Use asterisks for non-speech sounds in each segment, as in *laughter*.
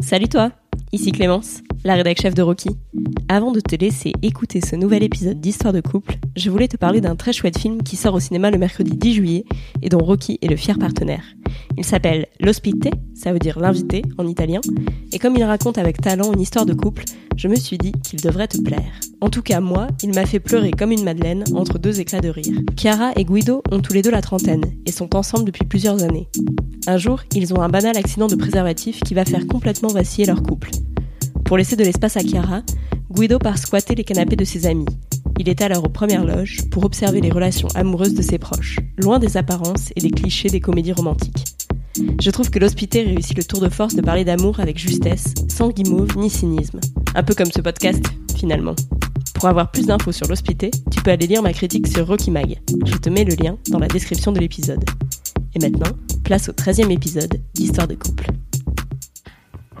Salut toi, ici Clémence, la rédac chef de Rocky. Avant de te laisser écouter ce nouvel épisode d'Histoire de couple, je voulais te parler d'un très chouette film qui sort au cinéma le mercredi 10 juillet et dont Rocky est le fier partenaire. Il s'appelle L'Ospite, ça veut dire l'invité en italien, et comme il raconte avec talent une histoire de couple, je me suis dit qu'il devrait te plaire. En tout cas, moi, il m'a fait pleurer comme une madeleine entre deux éclats de rire. Chiara et Guido ont tous les deux la trentaine et sont ensemble depuis plusieurs années. Un jour, ils ont un banal accident de préservatif qui va faire complètement vaciller leur couple. Pour laisser de l'espace à Chiara, Guido part squatter les canapés de ses amis. Il est alors aux premières loges pour observer les relations amoureuses de ses proches, loin des apparences et des clichés des comédies romantiques. Je trouve que l'hospité réussit le tour de force de parler d'amour avec justesse, sans guimauve ni cynisme. Un peu comme ce podcast, finalement. Pour avoir plus d'infos sur l'hospité, tu peux aller lire ma critique sur Rocky Mag. Je te mets le lien dans la description de l'épisode. Et maintenant, place au 13e épisode d'Histoire de couple.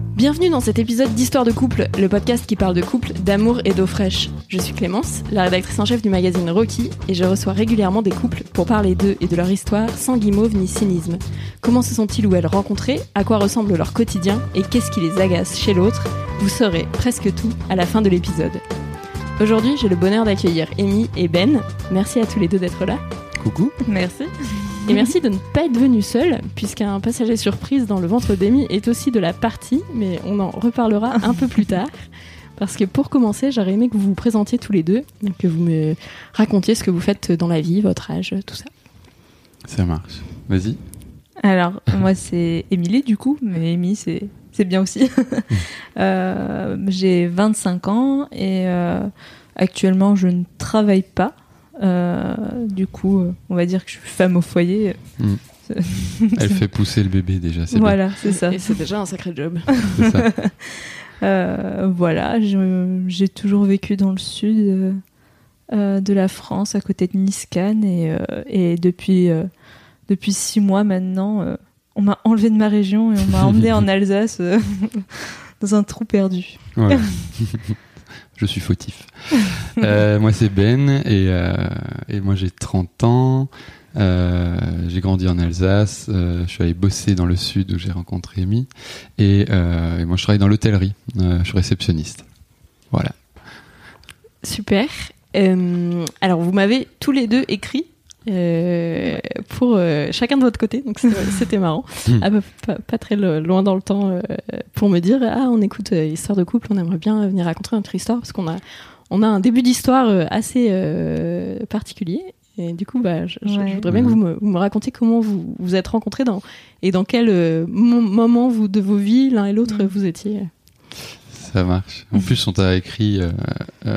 Bienvenue dans cet épisode d'Histoire de couple, le podcast qui parle de couple, d'amour et d'eau fraîche. Je suis Clémence, la rédactrice en chef du magazine Rocky, et je reçois régulièrement des couples pour parler d'eux et de leur histoire sans guimauve ni cynisme. Comment se sont-ils ou elles rencontrés? À quoi ressemble leur quotidien? Et qu'est-ce qui les agace chez l'autre? Vous saurez presque tout à la fin de l'épisode. Aujourd'hui, j'ai le bonheur d'accueillir Amy et Ben. Merci à tous les deux d'être là. Coucou. Merci. Et merci de ne pas être venu seul, puisqu'un passager surprise dans le ventre d'Amy est aussi de la partie, mais on en reparlera un peu plus tard. Parce que pour commencer, j'aurais aimé que vous vous présentiez tous les deux, que vous me racontiez ce que vous faites dans la vie, votre âge, tout ça. Ça marche. Vas-y. Alors, moi, c'est Émilie, du coup, mais Amy, c'est, c'est bien aussi. *laughs* Euh, j'ai 25 ans et euh, actuellement, je ne travaille pas. Euh, du coup, euh, on va dire que je suis femme au foyer. Mm. *laughs* Elle fait pousser le bébé déjà, c'est Voilà, c'est ça. Et c'est déjà un sacré job. *laughs* ça. *laughs* Euh, voilà, j'ai toujours vécu dans le sud euh, de la France, à côté de Cannes, et, euh, et depuis, euh, depuis six mois maintenant, euh, on m'a enlevé de ma région et on m'a emmené en Alsace euh, dans un trou perdu. Voilà. Je suis fautif. *laughs* Euh, moi, c'est Ben et, euh, et moi, j'ai 30 ans. Euh, j'ai grandi en Alsace. je suis allé bosser dans le sud où j'ai rencontré Amy. Et, moi, je travaille dans l'hôtellerie. Je suis réceptionniste. Voilà. Super. Alors, vous m'avez tous les deux écrit euh, pour euh, chacun de votre côté, donc c'était marrant. Hmm. Ah bah, pas, pas très lo- loin dans le temps euh, pour me dire Ah, on écoute euh, Histoire de couple, on aimerait bien venir raconter notre histoire parce qu'on a, on a un début d'histoire euh, assez euh, particulier. Et du coup, bah, je, je- je Ouais. voudrais bien que vous me, vous me racontiez comment vous vous êtes rencontrés dans, et dans quel euh, mo- moment vous, de vos vies, l'un et l'autre, Mm. vous étiez. Ça marche. En plus, on t'a écrit. euh, euh,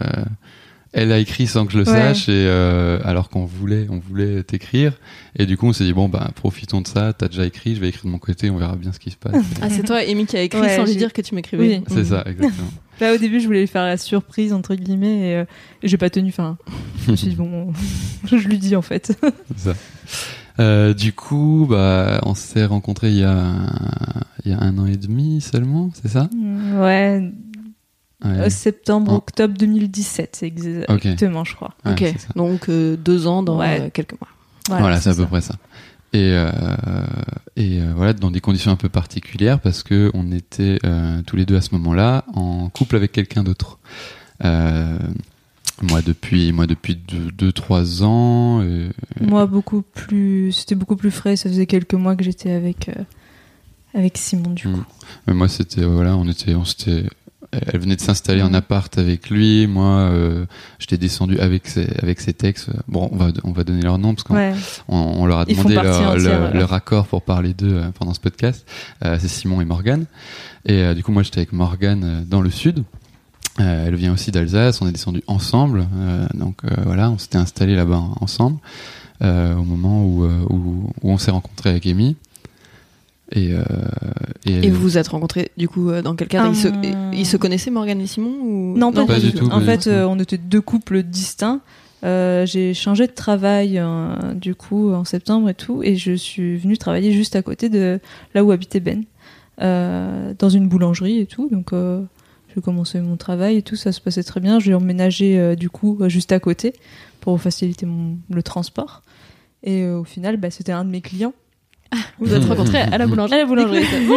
elle a écrit sans que je le Ouais. sache, et euh, alors qu'on voulait, on voulait t'écrire. Et du coup, on s'est dit bon, bah, profitons de ça. T'as déjà écrit, je vais écrire de mon côté, on verra bien ce qui se passe. Ah, c'est toi, Amy, qui a écrit Ouais, sans lui dire que tu m'écrivais. Oui. C'est ça, exactement. Là, *laughs* au début, je voulais lui faire la surprise, entre guillemets, et, euh, et j'ai pas tenu. Enfin, je me suis dit, bon, *laughs* je lui dis en fait. C'est ça. Euh, du coup, bah, on s'est rencontrés il y a un, il y a un an et demi seulement, c'est ça? Ouais, Ouais. euh, septembre, Oh. octobre 2017, c'est exactement, je crois. Ouais, ok, donc euh, deux ans dans Ouais. euh, quelques mois. Voilà, c'est à peu ça. près ça. Et, euh, et euh, voilà, dans des conditions un peu particulières parce que on était euh, tous les deux à ce moment-là en couple avec quelqu'un d'autre. Euh, moi depuis moi depuis 2-3 ans. Moi, beaucoup plus. C'était beaucoup plus frais. Ça faisait quelques mois que j'étais avec, euh, avec Simon, du Mm. coup. Mais moi, c'était voilà, on était, on s'était, elle venait de s'installer en appart avec lui. Moi, euh, j'étais descendu avec ses, avec ses textes. Bon, on va, on va donner leur nom parce qu'on Ouais. on, on leur a demandé leur, leur- accord pour parler d'eux euh, pendant ce podcast. Euh, c'est Simon et Morgane. Et euh, du coup, moi, j'étais avec Morgane euh, dans le sud. Euh, elle vient aussi d'Alsace. On est descendu ensemble. Euh, donc euh, voilà, on s'était installé là-bas en- ensemble euh, au moment où, où, où on s'est rencontré avec Amy. Et, euh, Et vous vous êtes rencontrés du coup euh, dans quel cadre ils, se, Hum. ils se connaissaient Morgane et Simon ou... Non, pas, pas du du tout. tout, En pas fait, euh, on était deux couples distincts. Euh, j'ai changé de travail du coup en septembre et tout, et je suis venue travailler juste à côté de là où habitait Ben, euh, dans une boulangerie et tout. Donc euh, j'ai commencé mon travail et tout, ça se passait très bien. J'ai emménagé euh, du coup juste à côté pour faciliter mon, le transport. Et euh, au final, bah, c'était un de mes clients. Vous vous êtes rencontrés à la boulangerie. À la boulangerie. *laughs*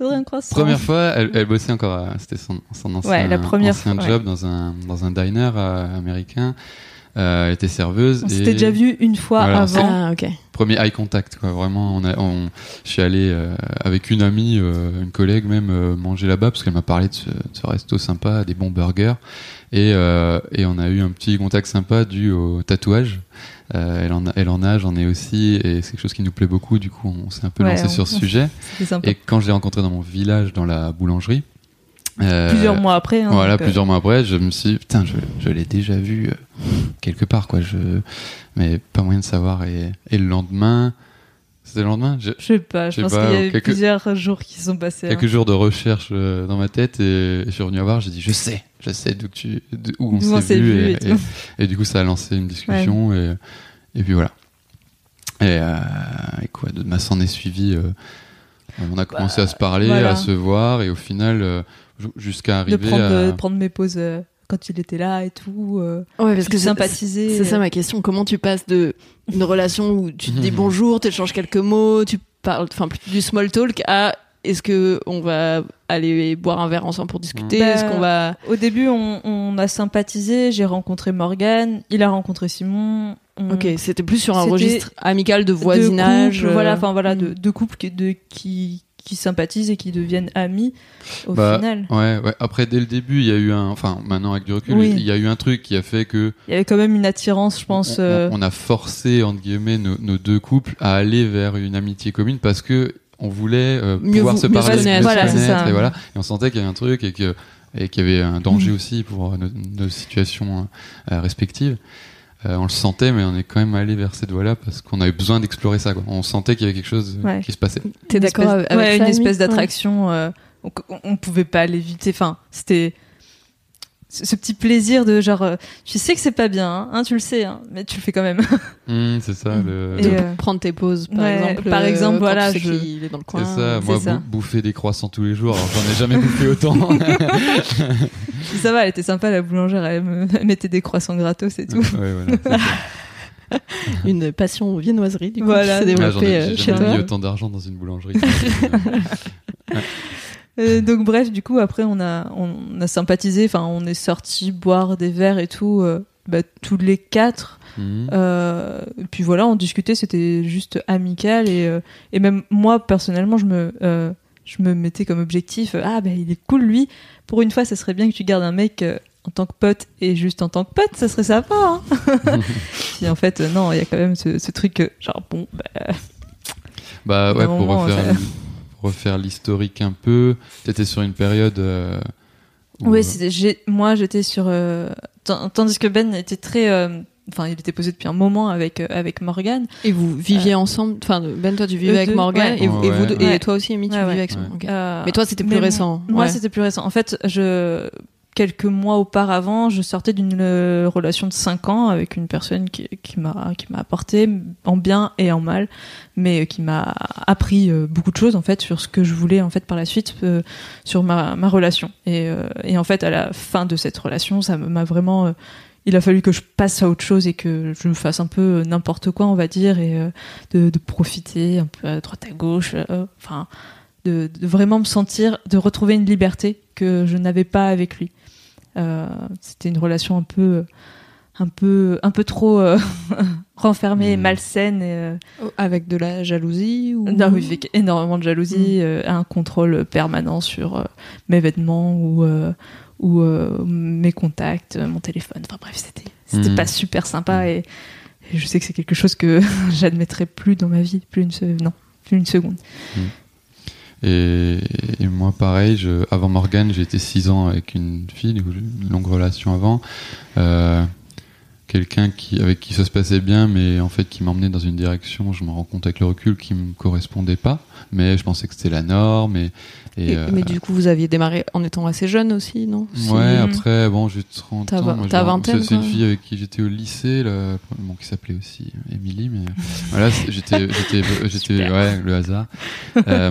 Bonjour un croissant. Première fois, elle, elle bossait encore, à- c'était son, son ancien, Ouais, la première ancien fois, job dans un dans un diner euh, américain. Euh, elle était serveuse. On et s'était déjà vu une fois Voilà, avant. Ah, ok. Premier eye contact, quoi. Vraiment, on a, on, je suis allé euh, avec une amie, euh, une collègue même, euh, manger là-bas parce qu'elle m'a parlé de ce, de ce resto sympa, des bons burgers, et euh, et on a eu un petit contact sympa dû au tatouage. Euh, elle en a, elle en a, j'en ai aussi, et c'est quelque chose qui nous plaît beaucoup. Du coup, on s'est un peu Ouais, lancé on- sur ce *laughs* sujet. Et quand je l'ai rencontré dans mon village, dans la boulangerie. euh, Plusieurs mois après. hein, voilà, euh, plusieurs mois après, je me suis dit, putain, je, je l'ai déjà vu quelque part, quoi. Je, mais pas moyen de savoir. Et, et le lendemain, c'était le lendemain, je- sais pas, je pense qu'il y a eu quelques- plusieurs jours qui sont passés. quelques hein. jours de recherche euh, dans ma tête et, et je suis revenu à voir, j'ai dit, je sais, je sais d'où tu, de- où on s'est vu. vu et, du coup, ça a lancé une discussion et, et puis voilà. Et, euh, quoi, de ma s'en est suivi. euh, on a commencé à se parler, Bah, voilà. à se voir et au final, euh, ju- jusqu'à de arriver prendre, à. euh, prendre mes pauses quand il était là et tout. euh, Ouais, parce de que sympathiser. C'est ça euh, ma question. Comment tu passes de une relation où tu te dis *laughs* bonjour, tu échanges quelques mots, tu parles, enfin plus du small talk à est-ce que on va aller boire un verre ensemble pour discuter? Bah, Est-ce qu'on va Au début, on, on a sympathisé. J'ai rencontré Morgan, il a rencontré Simon. on- Ok, c'était plus sur un registre amical de voisinage. couples, euh, voilà, enfin voilà, de- qui, de, qui, qui sympathisent et qui deviennent amis au Bah, final. Ouais, ouais. Après, dès le début, il y a eu un. Enfin, maintenant avec du recul, Oui. il y a eu un truc qui a fait que Il y avait quand même une attirance, je pense. on, on- euh, on a forcé entre guillemets nos, nos deux couples à aller vers une amitié commune parce que on voulait euh, Mieux pouvoir vous- se mieux parler, mieux se connaître, et voilà. Et on sentait qu'il y avait un truc et que et qu'il y avait un danger aussi pour euh, nos, nos situations euh, respectives. Euh, on le sentait, mais on est quand même allé vers cette voie-là parce qu'on avait besoin d'explorer ça. Quoi. On sentait qu'il y avait quelque chose euh, Ouais. qui se passait. T'es d'accord avec ouais, ça, une espèce Ouais. d'attraction. euh, on- on pouvait pas l'éviter. Enfin, c'était ce, petit plaisir de genre, euh, tu sais que c'est pas bien, hein, tu le sais, hein, mais tu le fais quand même. Hum, *laughs* c'est ça. Le... Et, De euh, prendre tes pauses, par ouais, exemple. par euh, exemple, voilà, tu sais je- qu'il est dans le C'est coin. ça, c'est moi ça. bou- bouffer des croissants tous les jours, alors j'en ai jamais bouffé *laughs* autant. *laughs* ça va, elle était sympa la boulangère, elle me elle mettait des croissants gratos et tout. Ouais, voilà, ça. Une passion viennoiserie, du coup, Voilà. qui s'est Ah, développée ai, euh, j'ai chez jamais toi. mis autant d'argent dans une boulangerie. Euh, donc bref, du coup après on a on a sympathisé, enfin on est sorti boire des verres et tout, euh, bah, tous les quatre. Mhm. Euh, et puis voilà, on discutait, c'était juste amical et, et même moi personnellement, je me, je me mettais comme objectif, ah ben il est cool lui. Pour une fois, ça serait bien que tu gardes un mec en tant que pote et juste en tant que pote, ça serait sympa. Hein *laughs* *laughs* Puis en fait, non, il y a quand même ce, ce truc, euh, genre bon, bah, Bah ouais, pour refaire, refaire l'historique un peu, t'étais sur une période. euh, où, Oui, euh, moi j'étais sur. euh, tan- tandis que Ben était très. euh, Enfin, il était posé depuis un moment avec, euh, avec Morgan. Et vous viviez ensemble Enfin, Ben, toi, tu vivais avec Morgan ouais. et, vous- et Ouais, vous deux- ouais. et toi aussi, Amy, tu Ouais, vivais ouais. avec son. Euh, Mais toi, c'était plus récent. Moi, ouais. c'était plus récent. En fait, je quelques mois auparavant, je sortais d'une euh, relation de 5 ans avec une personne qui, m'a qui m'a apporté en bien et en mal, mais euh, qui m'a appris euh, beaucoup de choses en fait sur ce que je voulais en fait par la suite sur ma, ma relation. Et, et en fait, à la fin de cette relation, ça m'a vraiment il a fallu que je passe à autre chose et que je fasse un peu n'importe quoi, on va dire, et de, profiter un peu à droite à gauche, enfin, de vraiment me sentir, de retrouver une liberté que je n'avais pas avec lui. Euh, C'était une relation un peu, un peu, un peu trop euh, *laughs* renfermée, et Mhm. malsaine. Et, euh, Oh, Avec de la jalousie ou... non, oui, avec énormément de jalousie, euh, un contrôle permanent sur euh, mes vêtements ou, euh, ou euh, mes contacts, mon téléphone. Enfin bref, c'était c'était Mhm. pas super sympa et, et je sais que c'est quelque chose que *laughs* j'admettrai plus dans ma vie, plus une se- non, plus une seconde. Et, et moi, pareil, je, avant Morgane, j'ai été 6 ans avec une fille, une longue relation avant, euh, quelqu'un qui avec qui ça se passait bien, mais en fait qui m'emmenait dans une direction, je me rends compte avec le recul, qui me correspondait pas. Mais je pensais que c'était la norme. Et, et, Et- euh, Mais du coup, vous aviez démarré en étant assez jeune aussi, non Ouais, après, bon, j'ai 30 T'as ans. t'as me rends- vingtaine, C'est une fille avec qui j'étais au lycée, là, bon, qui s'appelait aussi Émilie, mais voilà, j'étais, j'étais, *laughs* ouais, le hasard. Euh,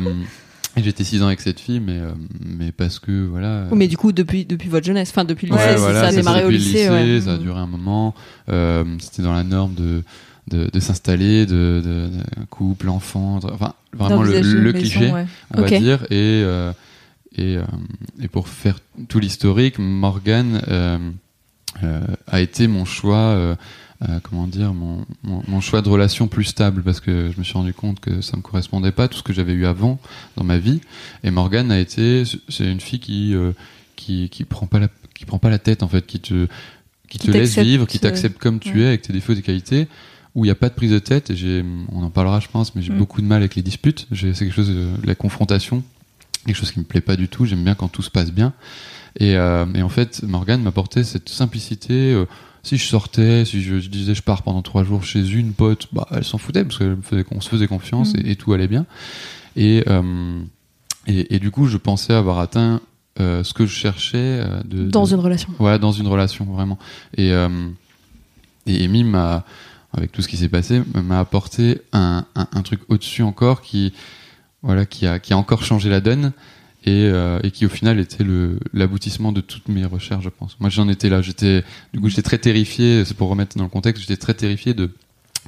j'étais 6 ans avec cette fille, mais, euh, mais parce que, voilà. Oh, Mais du coup, depuis, depuis votre jeunesse, enfin depuis le lycée, Ouais, si voilà, ça a démarré au lycée. ouais. ça a duré un moment. Euh, c'était dans la norme de, de, de s'installer, de, de, de couple, enfant, enfin, vraiment le, maison, cliché ouais. on va dire. Et, euh, et, et pour faire tout l'historique, Morgan a été mon choix, euh, euh, comment dire, mon, mon, mon choix de relation plus stable parce que je me suis rendu compte que ça me correspondait pas à tout ce que j'avais eu avant dans ma vie. Et Morgan a été, c'est une fille qui euh, qui qui prend pas la qui prend pas la tête en fait, qui te qui, Qui te laisse vivre, qui euh, t'accepte comme tu ouais. es avec tes défauts et tes qualités où il n'y a pas de prise de tête et j'ai on en parlera je pense mais j'ai Mm. beaucoup de mal avec les disputes c'est quelque chose de la confrontation quelque chose qui me plaît pas du tout j'aime bien quand tout se passe bien et, euh, et en fait Morgane m'apportait cette simplicité euh, si je sortais si je, je disais je pars pendant trois jours chez une pote bah elle s'en foutait parce qu'on se faisait confiance Mm. et, et tout allait bien et, euh, et et du coup je pensais avoir atteint euh, ce que je cherchais euh, de, Dans de- une relation. Ouais, dans une relation, vraiment. Et, euh, et Amy m'a, avec tout ce qui s'est passé, m'a apporté un, un, un truc au-dessus encore qui, voilà, qui a, qui a encore changé la donne et, euh, et qui au final était l'aboutissement de toutes mes recherches, je pense. Moi, j'en étais là. J'étais, du coup, j'étais très terrifié. C'est pour remettre dans le contexte, j'étais très terrifié de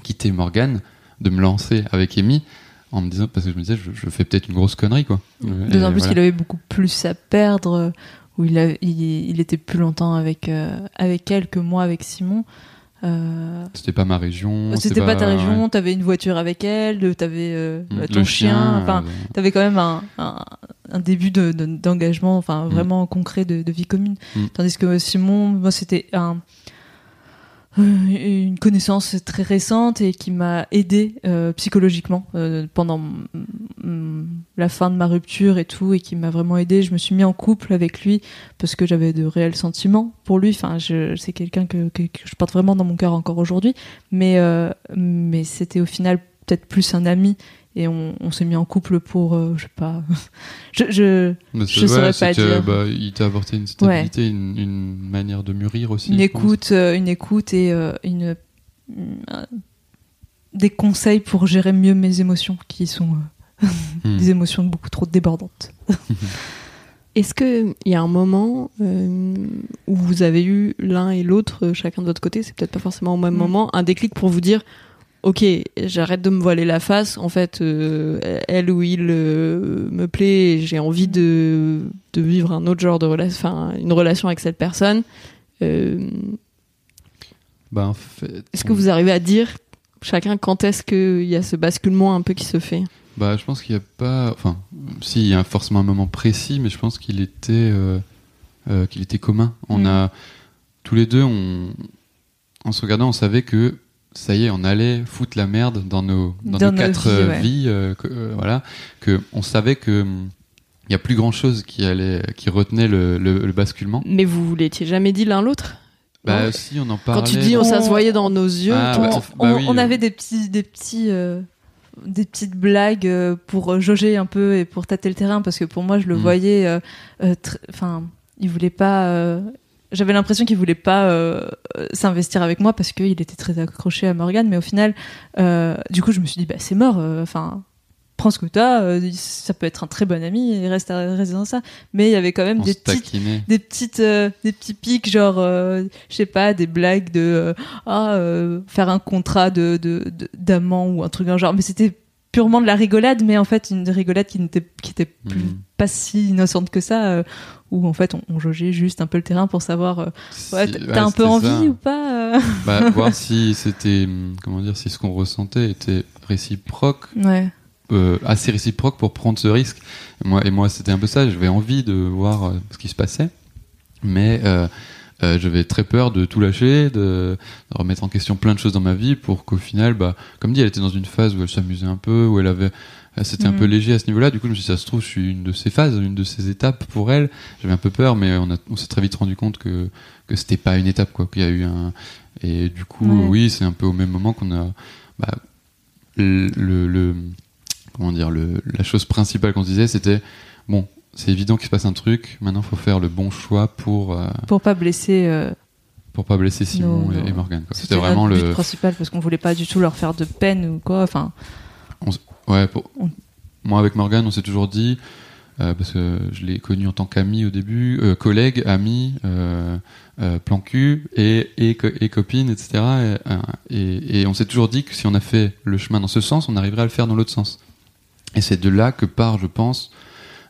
quitter Morgan, de me lancer avec Amy en me disant parce que je me disais je, je fais peut-être une grosse connerie quoi. D'autant plus voilà. qu'il avait beaucoup plus à perdre, où il, a- il, il était plus longtemps avec, euh, avec elle que moi avec Simon. Euh, C'était pas ma région. C'était pas ta ouais. région, t'avais une voiture avec elle, t'avais euh, Mm. ton chien, enfin, euh, t'avais quand même un, un, un début de- de- d'engagement, enfin vraiment concret de, de vie commune. Mm. Tandis que Simon, moi c'était un une connaissance très récente et qui m'a aidé euh, psychologiquement euh, pendant la fin de ma rupture et tout et qui m'a vraiment aidé. Je me suis mis en couple avec lui parce que j'avais de réels sentiments pour lui. Enfin c'est quelqu'un que, je porte vraiment dans mon cœur encore aujourd'hui. Mais euh, mais c'était au final peut-être plus un ami et on, on s'est mis en couple pour euh, je sais pas *laughs* je, je Mais Je saurais pas que, dire. bah, il t'a apporté une stabilité, une, une manière de mûrir aussi. une écoute euh, une écoute et euh, une euh, des conseils pour gérer mieux mes émotions qui sont euh, *laughs* Hmm. des émotions beaucoup trop débordantes *laughs* Est-ce qu'il y a un moment euh, où vous avez eu l'un et l'autre, chacun de votre côté, c'est peut-être pas forcément au même Mm. moment, un déclic pour vous dire Ok, j'arrête de me voiler la face. En fait, euh, elle ou il euh, me plaît. et J'ai envie de, de vivre un autre genre de relation, enfin une relation avec cette personne. Euh, Bah, en fait, est-ce que vous arrivez à dire chacun quand est-ce qu'il y a ce basculement un peu qui se fait? Bah, je pense qu'il n'y a pas. Enfin, si, il y a forcément un moment précis, mais je pense qu'il était, qu'il était commun. On Mm. a. Tous les deux, on, en se regardant, on savait que ça y est, on allait foutre la merde dans nos, dans Dans nos nos quatre vies, euh, ouais. vies. euh, que, euh, voilà. Que on savait que. hum, Il y a plus grand chose qui allait, qui retenait le, le, le basculement. Mais vous vous l'étiez jamais dit l'un l'autre? Bah, si, on en parlait. Quand tu dis on, ça se voyait dans nos yeux, Ah, bah, on, bah on- oui, on euh. avait des petits des petits euh, des petites blagues pour jauger un peu et pour tâter le terrain parce que pour moi je le Mm. voyais enfin il voulait pas j'avais l'impression qu'il voulait pas euh, s'investir avec moi parce qu'il était très accroché à Morgan mais au final euh, du coup je me suis dit bah c'est mort euh, enfin prends ce que t'as ça peut être un très bon ami et reste, reste dans ça. Mais il y avait quand même on des petites des petites des petits pics genre je sais pas des blagues de ah faire un contrat de de- de- d'amant ou un truc d'un genre. Mais c'était purement de la rigolade mais en fait une rigolade qui n'était qui était plus, Mhm. pas si innocente que ça euh, où en fait on, on jaugeait juste un peu le terrain pour savoir euh, ouais, Si- t'as ouais, un peu envie ça. ou pas euh *laughs* bah, voir si c'était hum, comment dire si ce qu'on ressentait était réciproque ouais euh, assez réciproque pour prendre ce risque et moi et moi c'était un peu ça j'avais envie de voir ce qui se passait mais euh, j'avais très peur de tout lâcher, de, de remettre en question plein de choses dans ma vie pour qu'au final, bah, comme dit, elle était dans une phase où elle s'amusait un peu, où elle avait, c'était un Mhm. peu léger à ce niveau-là. Du coup, je me suis dit, ça se trouve, je suis une de ces phases, une de ces étapes pour elle. J'avais un peu peur, mais on, s'est très vite rendu compte que que c'était pas une étape, quoi. Qu'il y a eu un et du coup, Ouais. oui, c'est un peu au même moment qu'on a bah, le, le, le- comment dire le, la chose principale qu'on se disait, c'était bon, c'est évident qu'il se passe un truc. Maintenant, faut faire le bon choix pour euh, Pour pas blesser. euh, pour pas blesser Simon et, non. et Morgan. C'était vraiment le but principal parce qu'on voulait pas du tout leur faire de peine ou quoi. Enfin, Ouais, pour... On- moi avec Morgan, on s'est toujours dit, euh, parce que je l'ai connu en tant qu'ami au début, euh, collègue, ami, euh, plan cul et, et, co- et copine, etc. Et, et, et on s'est toujours dit que si on a fait le chemin dans ce sens, on arriverait à le faire dans l'autre sens. Et c'est de là que part, je pense,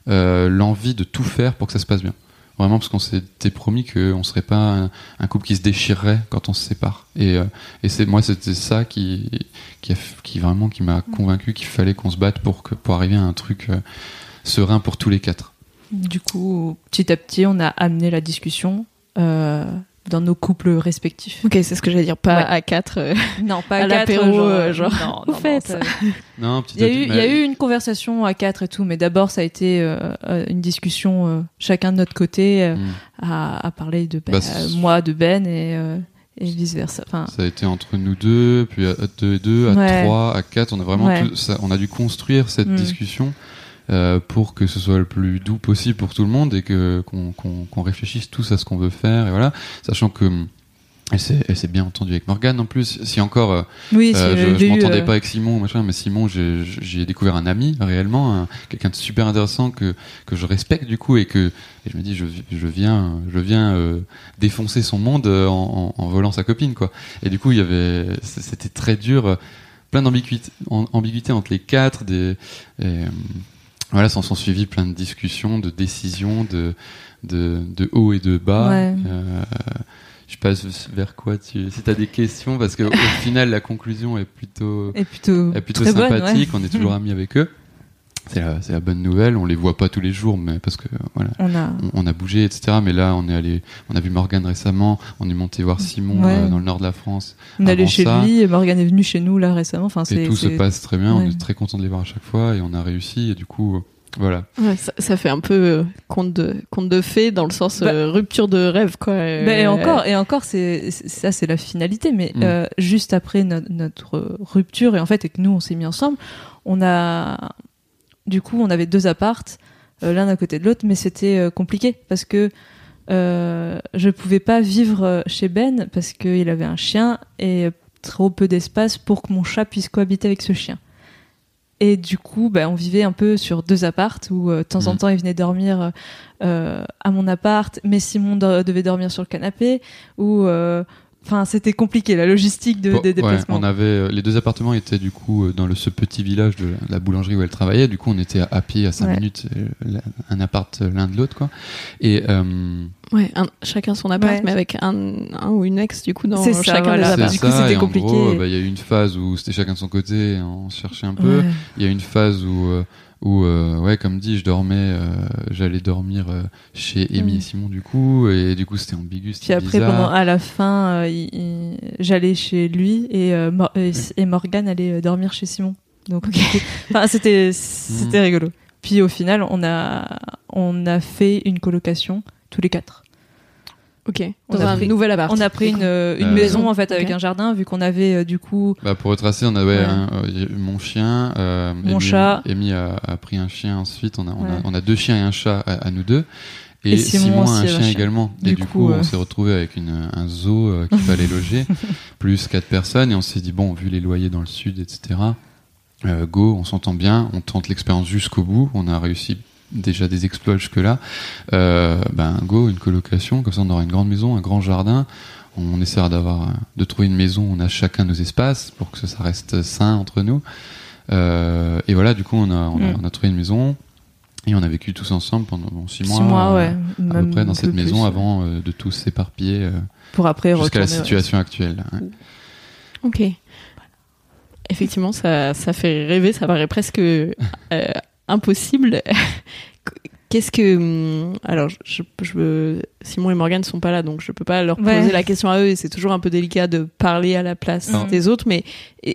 euh, l'envie de tout faire pour que ça se passe bien. Vraiment parce qu'on s'était promis qu'on serait pas un, couple qui se déchirerait quand on se sépare. Et, euh, et c'est moi c'était ça qui qui, a, vraiment qui m'a convaincu qu'il fallait qu'on se batte pour que pour arriver à un truc euh, serein pour tous les quatre. du coup, petit à petit, on a amené la discussion dans nos couples respectifs. Ok, c'est ce que j'allais dire, pas Ouais. à 4. *laughs* Non, pas À à quatre, l'apéro, genre, euh, genre, non, non, ça- *laughs* Non, petit Il y, a à petit, eu, il y a eu une conversation à quatre et tout, mais d'abord ça a été euh, euh, une discussion euh, chacun de notre côté euh, Hmm. à, à parler de Ben, Bah, euh, moi de Ben et, euh, et vice versa. Enfin, Ça a été entre nous deux, puis à deux et deux, à Ouais. trois, à quatre. On a vraiment, Ouais. tout- ça- on a dû construire cette Mm. discussion euh, pour que ce soit le plus doux possible pour tout le monde et que qu'on qu'on réfléchisse tous à ce qu'on veut faire et voilà, sachant que elle s'est bien entendue avec Morgane en plus. Si encore, euh, oui, euh, je, eu, m'entendais pas avec Simon, machin, mais Simon, j'ai découvert un ami réellement, un- quelqu'un de super intéressant que que je respecte du coup et que et je me dis je, je viens je viens euh, défoncer son monde en, en, en volant sa copine quoi. Et du coup il y avait c'était très dur, plein d'ambiguïté en- ambiguïté entre les quatre, des et, voilà, s'en sont suivis plein de discussions, de décisions, de de, de haut et de bas. Ouais. Euh, je passe vers quoi tu si t'as des questions parce que au *laughs* final la conclusion est plutôt est plutôt, est plutôt bonne, sympathique ouais. on est toujours *laughs* amis avec eux c'est la, c'est la bonne nouvelle on les voit pas tous les jours mais parce que voilà On a, on, on a bougé etc mais là on est allé on a vu Morgan récemment on est monté voir Simon Ouais. euh, dans le nord de la France on est allé chez ça- lui, et Morgan est venu chez nous là récemment. Enfin, c'est et tout se passe très bien on est très content de les voir à chaque fois et on a réussi et du coup euh, voilà Ouais, ça, ça fait un peu euh, conte de conte de fées dans le sens euh, rupture de rêve quoi. Euh, Ben, et encore, et encore, c'est c'est- ça, c'est la finalité. Mais Mm. euh, juste après no- notre rupture et en fait, et que nous, on s'est mis ensemble, on a, du coup, on avait deux appartes, euh, l'un à côté de l'autre, mais c'était euh, compliqué parce que euh, je pouvais pas vivre euh, chez Ben parce qu'il avait un chien et trop peu d'espace pour que mon chat puisse cohabiter avec ce chien. Et du coup, ben, on vivait un peu sur deux appartes où euh, de temps en Mhm. temps il venait dormir euh, à mon appart, mais Simon devait dormir sur le canapé. Ou, enfin, c'était compliqué la logistique de, Bon, des ouais, déplacements. on avait euh, les deux appartements étaient du coup euh, dans le, ce petit village de la, la boulangerie où elle travaillait. Du coup, on était à, à pied à 5 Ouais. minutes, euh, un appart l'un de l'autre quoi. Et euh, Ouais, un- chacun son appart, Ouais. mais avec un, un ou une ex du coup dans C'est ça, chacun voilà. des c'est bah, apparts. du coup, ça, c'était compliqué. gros, bah, il y a eu une phase où c'était chacun de son côté, on se cherchait un peu. Ouais. Il y a une phase où, euh, où euh, ouais, comme dit, je dormais, euh, j'allais dormir euh, chez Amy Mm. et Simon du coup, et du coup c'était ambigu, Puis après, bizarre. pendant, à la fin, il- il- j'allais chez lui et, Mor- et, et Morgane allait dormir chez Simon. Donc, c'était- enfin, c'était c'était Mhm. rigolo. Puis au final, on a on a fait une colocation tous les quatre. Ok. Dans un pris- nouvel appart. On a pris une, euh, une Euh, maison en fait avec un jardin vu qu'on avait euh, du coup Bah, pour retracer, on avait Ouais. un- euh, y a eu mon chien, euh, Mon Amy- chat. Amy a, a pris un chien ensuite. On a, on, a, Ouais. on a deux chiens et un chat à, à nous deux. Et, Et Simon Simon, a aussi un chien chien. également. et Du du coup, coup, euh, on s'est retrouvé avec une, un zoo euh, qu'il fallait *laughs* loger, plus quatre personnes. Et on s'est dit, bon, vu les loyers dans le sud, etc., euh, go, on s'entend bien, on tente l'expérience jusqu'au bout. On a réussi déjà des exploits jusque-là. Euh, ben, go, une colocation, comme ça on aura une grande maison, un grand jardin. On essaiera d'avoir, euh, de trouver une maison où on a chacun nos espaces pour que ça reste sain entre nous. Euh, et voilà, du coup, on a, on, a, Mm. on a trouvé une maison et on a vécu tous ensemble pendant bon, six mois, six mois, euh, ouais, à peu près dans cette maison plus. avant euh, de tous s'éparpiller euh, pour après jusqu'à la situation actuelle. ouais. Ok. Effectivement, ça, ça fait rêver, ça paraît presque euh, impossible. *laughs* Qu'est-ce que hum, alors je, je, Simon et Morgan sont pas là donc je peux pas leur poser Ouais. la question à eux et c'est toujours un peu délicat de parler à la place des autres mais et,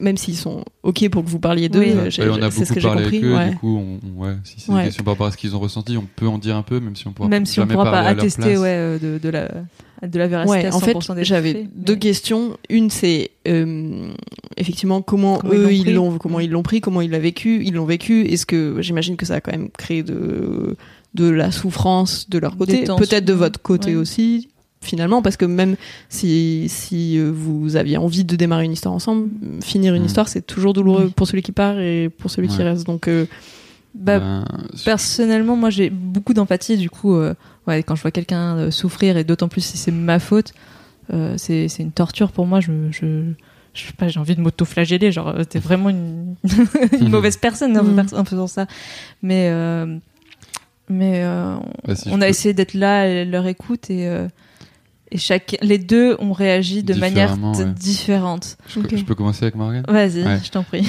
même s'ils sont ok pour que vous parliez d'eux Oui. euh, Ouais, j'ai- on a c'est ce que j'ai parlé compris avec eux, ouais. du coup, on, ouais, si c'est Ouais. des questions par rapport à ce qu'ils ont ressenti, on peut en dire un peu, même si on pourra Même si on jamais pourra pas attester ouais, euh, de, de la, de la véracité Ouais, à en 100% fait, des j'avais deux questions. Une, c'est euh, effectivement comment, eux ils l'ont, comment ils l'ont pris, comment ils l'ont vécu, ils l'ont vécu. Est-ce que j'imagine que ça a quand même créé de de la souffrance de leur côté, peut-être de votre côté Ouais. aussi. Finalement, parce que même si, si euh, vous aviez envie de démarrer une histoire ensemble, finir une Mm. histoire, c'est toujours douloureux Oui. pour celui qui part et pour celui qui reste. Donc, euh, Bah, Ben, Personnellement, moi j'ai beaucoup d'empathie. Du coup, euh, ouais, quand je vois quelqu'un euh, souffrir, et d'autant plus si c'est ma faute, euh, c'est c'est une torture pour moi. Je, je, je sais pas, j'ai envie de m'auto-flageller. Genre, t'es vraiment une, *laughs* une mauvaise personne en, Mhm. en faisant ça. Mais, euh, mais euh, bah, si on a peux- essayé d'être là leur écoute et. euh, et chaque, les deux ont réagi de manière ouais. différente. je, peux commencer avec Morgan Vas-y, Ouais. je t'en prie.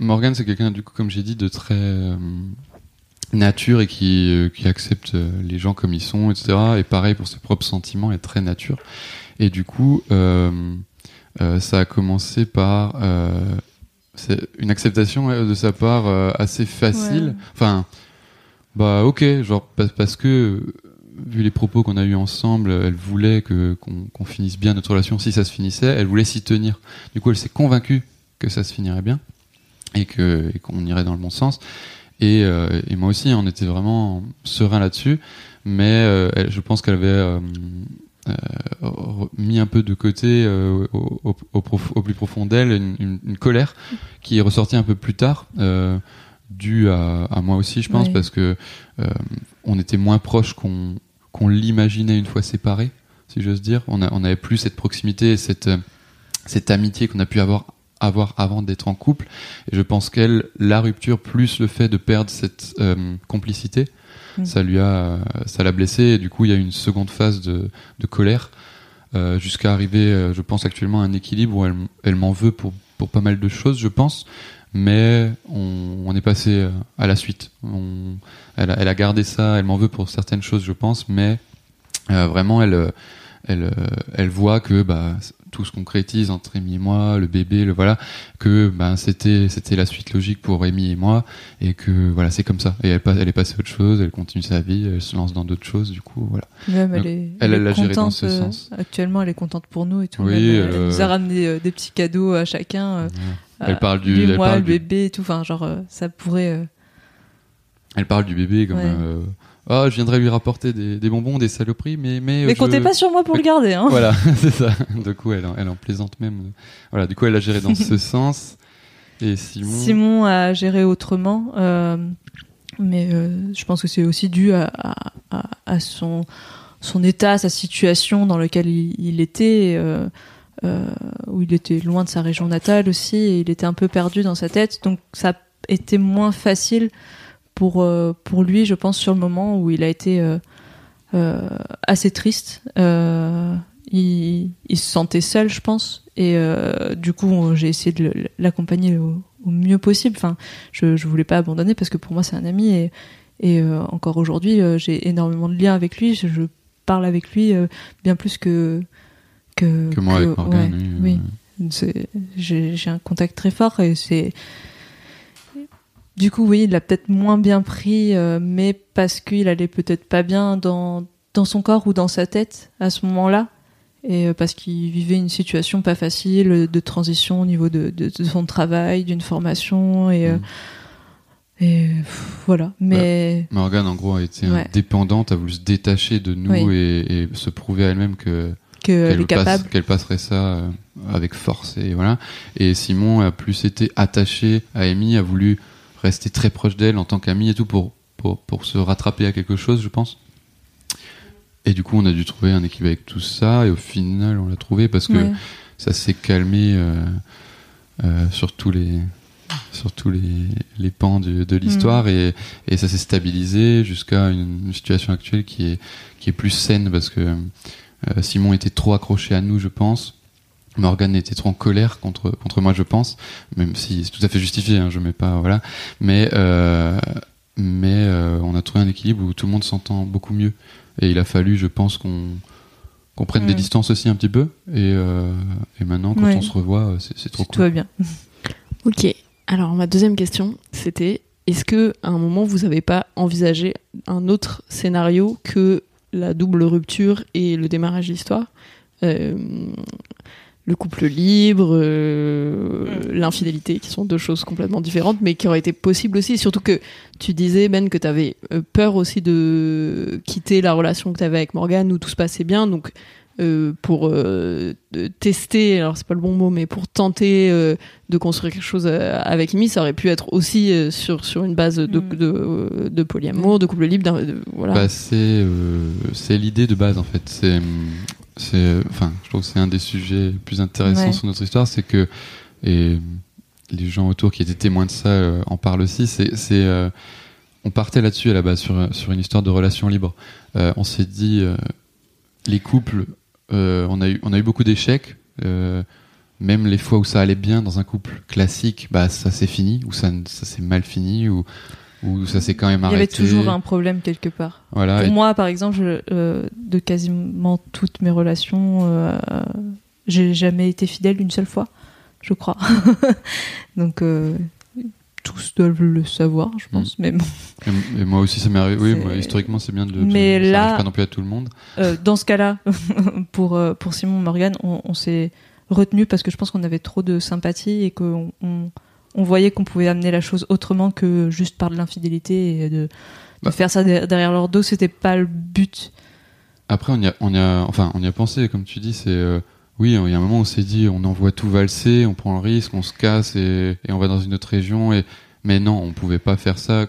Morgan, c'est quelqu'un, du coup, comme j'ai dit, de très euh, nature et qui, euh, qui accepte euh, les gens comme ils sont, etc. Et pareil pour ses propres sentiments, est très nature. Et du coup, ça a commencé par c'est une acceptation de sa part assez facile. Ouais. Enfin, bah ok, genre pa- parce que vu les propos qu'on a eu ensemble, elle voulait que qu'on qu'on finisse bien notre relation. Si ça se finissait, elle voulait s'y tenir. Du coup, elle s'est convaincue que ça se finirait bien et que et qu'on irait dans le bon sens. Et, euh, et moi aussi, on était vraiment serein là-dessus. Mais euh, elle- je pense qu'elle avait euh, mis un peu de côté au, au- au prof- au plus profond d'elle une, une- une colère qui est ressortie un peu plus tard, due à, à moi aussi, je pense, parce que on était moins proches qu'on qu'on l'imaginait une fois séparés, si j'ose dire. On a- on n'avait plus cette proximité et cette, cette amitié qu'on a pu avoir avoir avant d'être en couple. Et je pense qu'elle, la rupture plus le fait de perdre cette euh, complicité, Mm. ça lui a, ça l'a blessé. Et du coup, il y a une seconde phase de, de colère euh, jusqu'à arriver, euh, je pense actuellement, à un équilibre où elle, elle m'en veut pour pour pas mal de choses, je pense. Mais on, on est passé à la suite. On, elle, a, elle a gardé ça. Elle m'en veut pour certaines choses, je pense. Mais euh, vraiment, elle, elle, elle voit que bah, tout se concrétise entre Amy et moi, le bébé, le voilà, que bah, c'était c'était la suite logique pour Amy et moi, et que voilà, c'est comme ça. Et elle, passe- elle est passée à autre chose, elle continue sa vie, elle se lance dans d'autres choses, du coup, voilà. Même elle est, elle, elle géré dans ce euh, sens. Actuellement, elle est contente pour nous et tout. Oui, Même, euh, elle, elle nous a euh, ramené euh, des petits cadeaux à chacun. euh, Elle parle du- lui, moi, parle le bébé et tout. Enfin, genre, euh, ça pourrait. euh, Elle parle du bébé comme Ouais. Ah, je viendrais lui rapporter des, des bonbons, des saloperies, mais mais Mais je- comptez pas sur moi pour le garder, hein. Voilà, *laughs* c'est ça. Du coup, elle, en- elle en plaisante même. Voilà, du coup, elle a géré dans ce *laughs* sens. Et Simon, Simon a géré autrement, euh, mais euh, je pense que c'est aussi dû à, à- à- à son, son état, à sa situation dans laquelle il, il était, euh, où il était loin de sa région natale aussi, et il était un peu perdu dans sa tête, donc ça a été moins facile pour, euh, pour lui, je pense, sur le moment où il a été euh, euh, assez triste. Il, il se sentait seul, je pense. Et du coup, j'ai essayé de l'accompagner au, au mieux possible. Enfin, je, je voulais pas abandonner parce que pour moi, c'est un ami. Et, et encore aujourd'hui, j'ai énormément de liens avec lui. Je, je parle avec lui bien plus que que, que moi avec Morgane. ouais, oui, j'ai un contact très fort et c'est. Du coup, oui, il l'a peut-être moins bien pris, euh, mais parce qu'il allait peut-être pas bien dans, dans son corps ou dans sa tête à ce moment-là. Et euh, parce qu'il vivait une situation pas facile de transition au niveau de, de, de son travail, d'une formation. Et, euh, Mm. et pff, voilà. Mais. Morgane, en gros, a été Ouais. indépendante, a voulu se détacher de nous Oui. et, et se prouver à elle-même que qu'elle passe- passerait ça avec force et voilà. Et Simon a plus été attaché à Amy, a voulu rester très proche d'elle en tant qu'ami et tout pour, pour pour se rattraper à quelque chose, je pense. Et du coup, on a dû trouver un équilibre avec tout ça et au final, on l'a trouvé parce que Ouais. ça s'est calmé euh, euh, sur tous les sur tous les, les pans de, de l'histoire Mm. et, et ça s'est stabilisé jusqu'à une, une situation actuelle qui est qui est plus saine parce que euh, Simon était trop accroché à nous je pense Morgan était trop en colère contre contre moi je pense même si c'est tout à fait justifié hein, je mets pas voilà mais euh, mais euh, on a trouvé un équilibre où tout le monde s'entend beaucoup mieux. Et il a fallu, je pense, qu'on qu'on prenne des Mm. distances aussi un petit peu. Et, euh, et maintenant, quand Ouais. on se revoit, c'est c'est trop Tout cool. va bien. *laughs* Ok. Alors ma deuxième question, c'était est-ce que à un moment vous n'avez pas envisagé un autre scénario que la double rupture et le démarrage de l'histoire? Euh, le couple libre, euh, l'infidélité, qui sont deux choses complètement différentes, mais qui auraient été possibles aussi. Surtout que tu disais, Ben, que tu avais peur aussi de quitter la relation que tu avais avec Morgane où tout se passait bien. Donc, euh, pour euh, tester, alors c'est pas le bon mot, mais pour tenter euh, de construire quelque chose euh, avec Amy, ça aurait pu être aussi euh, sur, sur une base de, Mm. de, de polyamour, de couple libre, de- voilà. Bah, c'est euh, c'est l'idée de base en fait. C'est c'est enfin je trouve que c'est un des sujets les plus intéressants Ouais. sur notre histoire, c'est que et les gens autour qui étaient témoins de ça euh, en parlent aussi. C'est c'est euh, on partait là-dessus à la base sur sur une histoire de relation libre. Euh, on s'est dit les couples, on a eu on a eu beaucoup d'échecs. même les fois où ça allait bien dans un couple classique, bah ça s'est fini, ou ça, ça s'est mal fini, ou, ou ça s'est quand même Il y avait arrêté. toujours un problème quelque part. Voilà, Pour et- moi, par exemple, je- euh, de quasiment toutes mes relations, euh, j'ai jamais été fidèle une seule fois, je crois. *laughs* Donc, euh, tous doivent le savoir, je pense. Mais bon, Et, et moi aussi, ça m'est arrivé. Oui, moi, historiquement, c'est bien de. Mais ça là- pas non plus à tout le monde. euh, dans ce cas-là, *laughs* pour, pour Simon Morgan, on, on s'est retenu parce que je pense qu'on avait trop de sympathie et qu'on on, on voyait qu'on pouvait amener la chose autrement que juste par de l'infidélité et de, de Bah. faire ça de- derrière leur dos. C'était pas le but. Après, on y a, on y a, enfin, on y a pensé, comme tu dis, c'est. euh, oui, il y a un moment où on s'est dit, on envoie tout valser, on prend le risque, on se casse et, et on va dans une autre région. Et, mais non, on pouvait pas faire ça.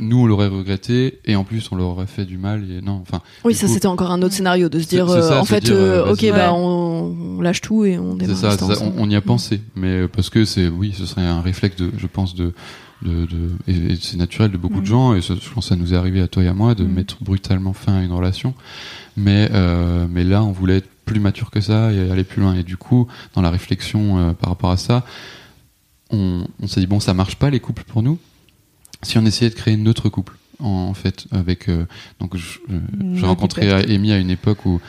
nous, on l'aurait regretté et en plus, on leur aurait fait du mal. Et non, enfin, Oui, ça c'était encore un autre scénario de se dire, euh, ça, en fait, dire, euh, ok, bah on, on lâche tout et on démarre c'est ça, on, on y a pensé. Mais euh, parce que c'est, oui, ce serait un réflexe de, je pense, de. De, de- et, et c'est naturel de beaucoup de Mhm. gens et je pense que ça nous est arrivé à toi et à moi de Mhm. mettre brutalement fin à une relation mais euh, mais là on voulait être plus mature que ça et aller plus loin et du coup dans la réflexion euh, par rapport à ça on, on s'est dit bon ça marche pas les couples pour nous si on essayait de créer un autre couple en, en fait avec euh, donc je- j'ai rencontré. Amy à une époque où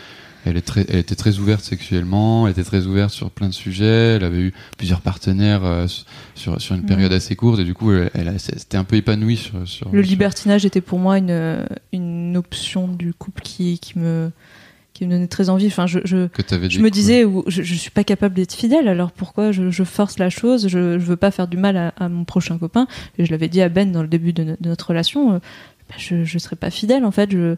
elle, est très, elle était très ouverte sexuellement, elle était très ouverte sur plein de sujets, elle avait eu plusieurs partenaires euh, sur, sur une Mhm. période assez courte et du coup elle, elle a- c'était un peu épanouie sur, sur Le sur- libertinage était pour moi une, une option du couple qui, qui, me, qui me donnait très envie. Enfin, je, me disais, ou- je, je suis pas capable d'être fidèle, alors pourquoi je, je force la chose je, je veux pas faire du mal à, à mon prochain copain. Et je l'avais dit à Ben dans le début de, no- de notre relation, euh, bah, je, je serais pas fidèle en fait. Je,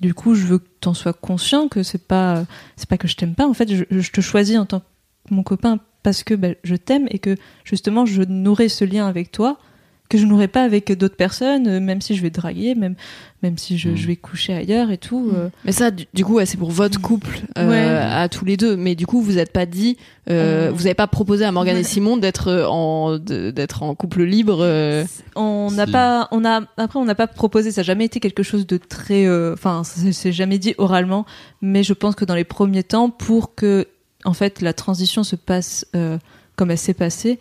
du coup, je veux que tu en sois conscient que c'est pas, c'est pas que je t'aime pas. En fait, je, je te choisis en tant que mon copain parce que bah, je t'aime et que justement je nourrais ce lien avec toi que je n'aurais pas avec d'autres personnes, euh, même si je vais draguer, même, même si je, Mhm. je vais coucher ailleurs et tout. euh, Mais ça, du, du coup, ouais, c'est pour votre couple euh, Ouais. à tous les deux. Mais du coup, vous n'êtes pas dit, euh, vous n'avez pas proposé à Morgane et. Simon d'être en d'être en couple libre. euh, On n'a pas, on a après on n'a pas proposé, ça n'a jamais été quelque chose de très, euh, enfin c'est jamais dit oralement, mais je pense que dans les premiers temps, pour que en fait la transition se passe euh, comme elle s'est passée,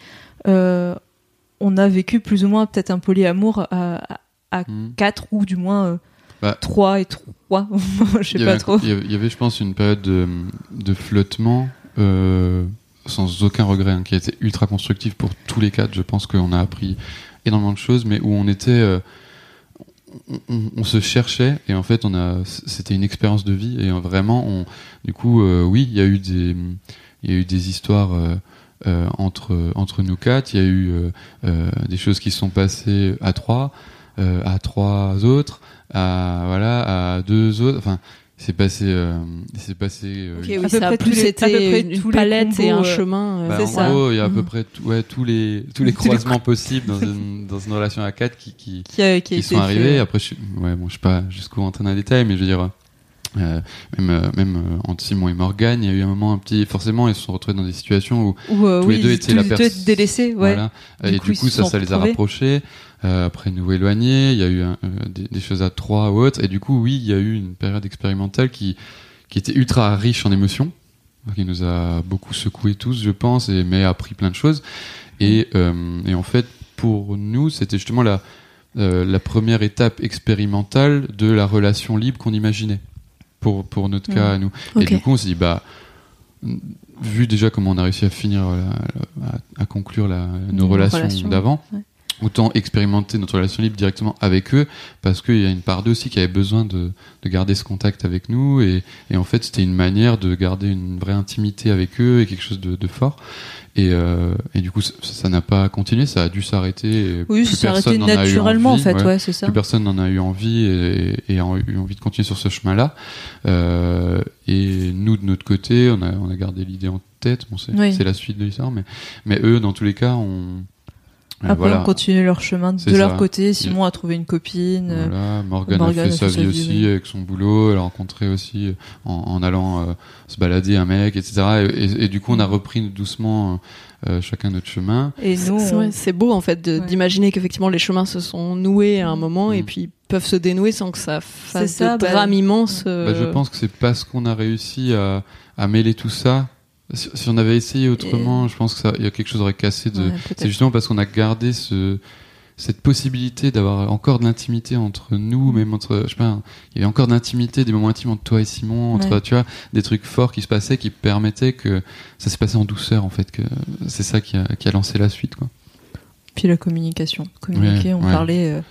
euh, on a vécu plus ou moins peut-être un polyamour à, à Mhm. quatre ou du moins euh, Bah. trois et trois, *laughs* je sais pas trop. Il y avait- je pense, une période de, de flottement euh, sans aucun regret, hein, qui a été ultra constructive pour tous les quatre. Je pense qu'on a appris énormément de choses, mais où on était, euh, on, on- on se cherchait et en fait, on a, c'était une expérience de vie et euh, vraiment, on, du coup, euh, oui, il y a eu des, il y a eu des histoires. Euh, entre entre nous quatre, il y a eu euh, euh, des choses qui se sont passées à trois, euh, à trois autres, à voilà, à deux autres. Enfin, c'est passé, euh, c'est passé. euh, oui, ça a plus une palette et un euh, chemin. euh, bah, en ça. gros, il y a à peu Mhm. près tout- ouais, tous les tous les *laughs* Tous les croisements possibles dans une *laughs* dans une relation à quatre qui qui, Qui, a, qui, a qui été sont arrivés. fait. Après, je, ouais, bon, je sais pas jusqu'où rentrer dans les détails, mais je veux dire. Euh, même euh, même euh, entre Simon et Morgane, il y a eu un moment un petit forcément ils se sont retrouvés dans des situations où euh, tous les deux étaient la personne délaissés, ouais. Voilà. Du et coup, du coup, ça, les a rapprochés. Euh, après, nous éloigner. Il y a eu un- euh, des, des choses à trois ou autres. Et du coup, oui, il y a eu une période expérimentale qui, qui était ultra riche en émotions, qui nous a beaucoup secoué tous, je pense, et, mais a appris plein de choses. Et, euh, et en fait, pour nous, c'était justement la, euh, la première étape expérimentale de la relation libre qu'on imaginait pour, pour notre Mm. cas à nous. Ok. Et du coup, on s'est dit, bah, vu déjà comment on a réussi à finir, euh, la- à, à conclure la, nos Nos relations, relations, d'avant, ouais. Autant expérimenter notre relation libre directement avec eux, parce qu'il y a une part d'eux aussi qui avait besoin de, de garder ce contact avec nous, et, et en fait, c'était une manière de garder une vraie intimité avec eux et quelque chose de, de fort. Et, euh, et du coup, ça- n'a pas continué, ça a dû s'arrêter. Oui, plus ça s'est arrêté naturellement, en envie, fait, ouais ouais, c'est ça. plus personne n'en a eu envie et, et a eu envie de continuer sur ce chemin-là. Euh, et nous, de notre côté, on a, on a gardé l'idée en tête. Bon, c'est Oui. c'est la suite de l'histoire, mais, mais eux, dans tous les cas, on. Après, voilà. on continue leur chemin de leur ça. côté. Simon a trouvé une copine. euh, Voilà, Morgan, a fait sa vie aussi avec son boulot. Elle a rencontré aussi en, en allant euh, se balader un mec, etc. Et, et- et du coup, on a repris doucement euh, chacun notre chemin. Et nous, C'est on- beau en fait de- Ouais. d'imaginer qu'effectivement les chemins se sont noués à un moment Mm. et puis peuvent se dénouer sans que ça fasse ça, de bah, drame immense. euh, Bah, je pense que c'est parce qu'on a réussi à, à mêler tout ça. Si, si on avait essayé autrement, je pense que ça, il y a quelque chose aurait cassé de. ouais. C'est justement parce qu'on a gardé ce, cette possibilité d'avoir encore de l'intimité entre nous, Mm. même entre, je sais pas, il y avait encore d'intimité, des moments intimes entre toi et Simon, entre, Ouais. tu vois, des trucs forts qui se passaient, qui permettaient que ça s'est passé en douceur, en fait, que c'est ça qui a, qui a lancé la suite, quoi. Puis la communication. Communiquer, Ouais, on ouais. parlait euh,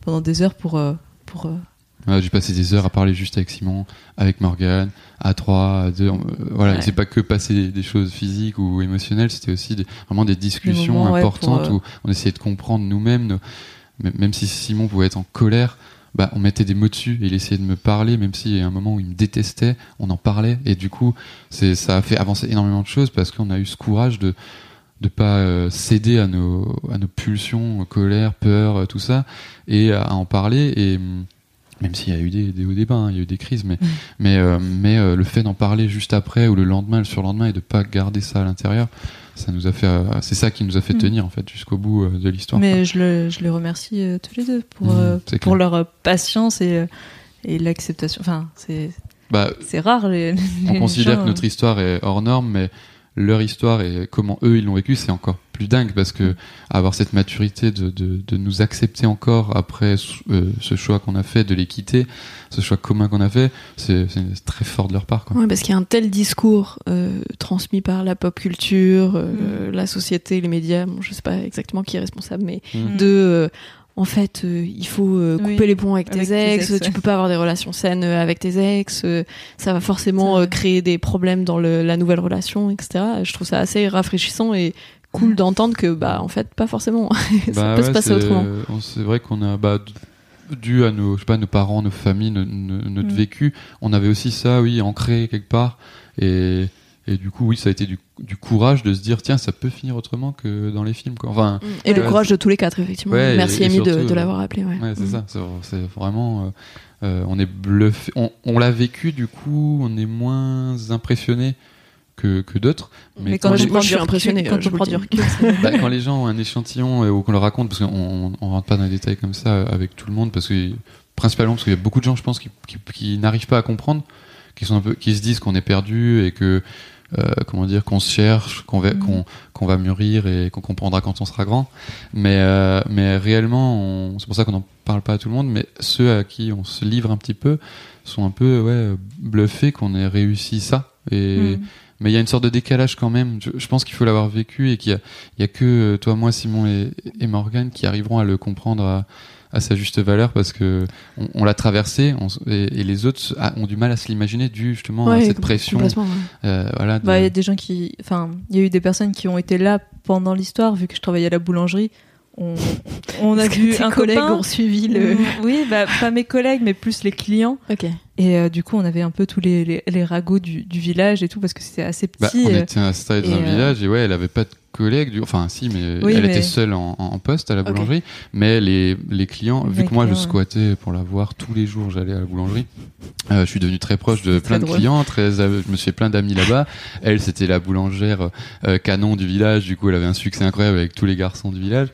pendant des heures pour. euh, pour euh, Voilà, j'ai passé des heures à parler juste avec Simon, avec Morgane, à trois, à deux. euh, voilà, Ouais. c'est pas que passer des, choses physiques ou émotionnelles, c'était aussi des- vraiment des discussions moments, ouais, importantes pour, euh, où on essayait de comprendre nous-mêmes, nos- même si Simon pouvait être en colère. Bah, on mettait des mots dessus et il essayait de me parler, même s'il y a un moment où il me détestait, on en parlait et du coup, c'est ça a fait avancer énormément de choses parce qu'on a eu ce courage de de pas euh, céder à nos à nos pulsions, colère, peur, tout ça, et à, en parler et hum, même s'il y a eu des, des hauts débats, hein, il y a eu des crises, mais Mm. mais euh, mais euh, le fait d'en parler juste après ou le lendemain, le surlendemain, et de pas garder ça à l'intérieur, ça nous a fait, euh, c'est ça qui nous a fait Mm. tenir en fait jusqu'au bout de l'histoire. Mais je, le, je les remercie tous les deux pour, Mmh, c'est pour leur patience et, et l'acceptation. Enfin, c'est Bah, rare. Les, on les considère gens, que notre histoire est hors norme, mais leur histoire et comment eux ils l'ont vécu, c'est encore plus dingue parce que avoir cette maturité de, de, de nous accepter encore après euh, ce choix qu'on a fait, de les quitter, ce choix commun qu'on a fait, c'est c'est très fort de leur part. Quoi. Ouais, parce qu'il y a un tel discours euh, transmis par la pop culture, euh, Mm. la société, les médias. Bon, je sais pas exactement qui est responsable, mais Mm. de euh, en fait, euh, il faut euh, couper Oui, les ponts avec, avec tes tes ex, tu peux pas avoir des relations saines euh, avec tes ex, euh, ça va forcément euh, créer des problèmes dans le, la nouvelle relation, etc. Je trouve ça assez rafraîchissant et cool d'entendre que bah en fait pas forcément. *laughs* ça Bah peut ouais, se passer autrement. on- C'est vrai qu'on a bah, dû à nos, je sais pas, nos parents, nos familles, no- no- notre Mm. vécu, on avait aussi ça, oui, ancré quelque part. Et, et du coup, oui, ça a été du, du courage de se dire, tiens, ça peut finir autrement que dans les films. Quoi. Enfin, Et le Ouais, courage de tous les quatre effectivement. Ouais, Merci Amy de, euh, l'avoir appelé. Ouais. Ouais, c'est Mm. ça. C'est, vraiment. euh, euh, on est bluffé. On, on l'a vécu, du coup, on est moins impressionné que, que d'autres. Mais, Mais quand, quand, je- les, on moi, prend je suis du recul- impressionné, Quand je on vous prend le du recul, bah, quand les gens ont un échantillon euh, ou qu'on leur raconte, parce qu'on on rentre pas dans les détails comme ça euh, avec tout le monde, parce que principalement parce qu'il y a beaucoup de gens, je pense, qui, qui, qui n'arrivent pas à comprendre, qui sont un peu, qui se disent qu'on est perdu et que euh, comment dire, qu'on se cherche, qu'on va, Mhm. qu'on, va mûrir et qu'on comprendra quand on sera grand. Mais, euh, mais réellement, c'est pour ça qu'on n'en parle pas à tout le monde. Mais ceux à qui on se livre un petit peu sont un peu ouais, bluffés qu'on ait réussi ça. Et, Mm. mais il y a une sorte de décalage quand même. Je, je pense qu'il faut l'avoir vécu et qu'il y a, il y a que euh, toi, moi, Simon et, et Morgan qui arriveront à le comprendre à, à sa juste valeur parce que on, on l'a traversé on et, et les autres a- ont du mal à se l'imaginer dû justement à cette pression. ouais. euh, voilà, de- Bah, il y a des gens qui. Enfin, il y a eu des personnes qui ont été là pendant l'histoire, vu que je travaillais à la boulangerie. On, on a vu un collègues copain. ont suivi le. Mm, Oui, bah, *laughs* pas mes collègues, mais plus les clients. Ok. Et euh, du coup, on avait un peu tous les, les, les ragots du, du village et tout, parce que c'était assez Bah, petit. on euh, était installé dans un euh, village et ouais, elle avait pas de collègues, du... enfin si, mais Oui, elle mais- était seule en, en poste à la boulangerie. Mais les, les clients, vu que moi je ouais. squattais pour la voir tous les jours, j'allais à la boulangerie. euh, je suis devenu très proche de plein de drôle. clients, très, je me suis fait plein d'amis là-bas. Elle, c'était la boulangère euh, canon du village. Du coup, elle avait un succès incroyable avec tous les garçons du village.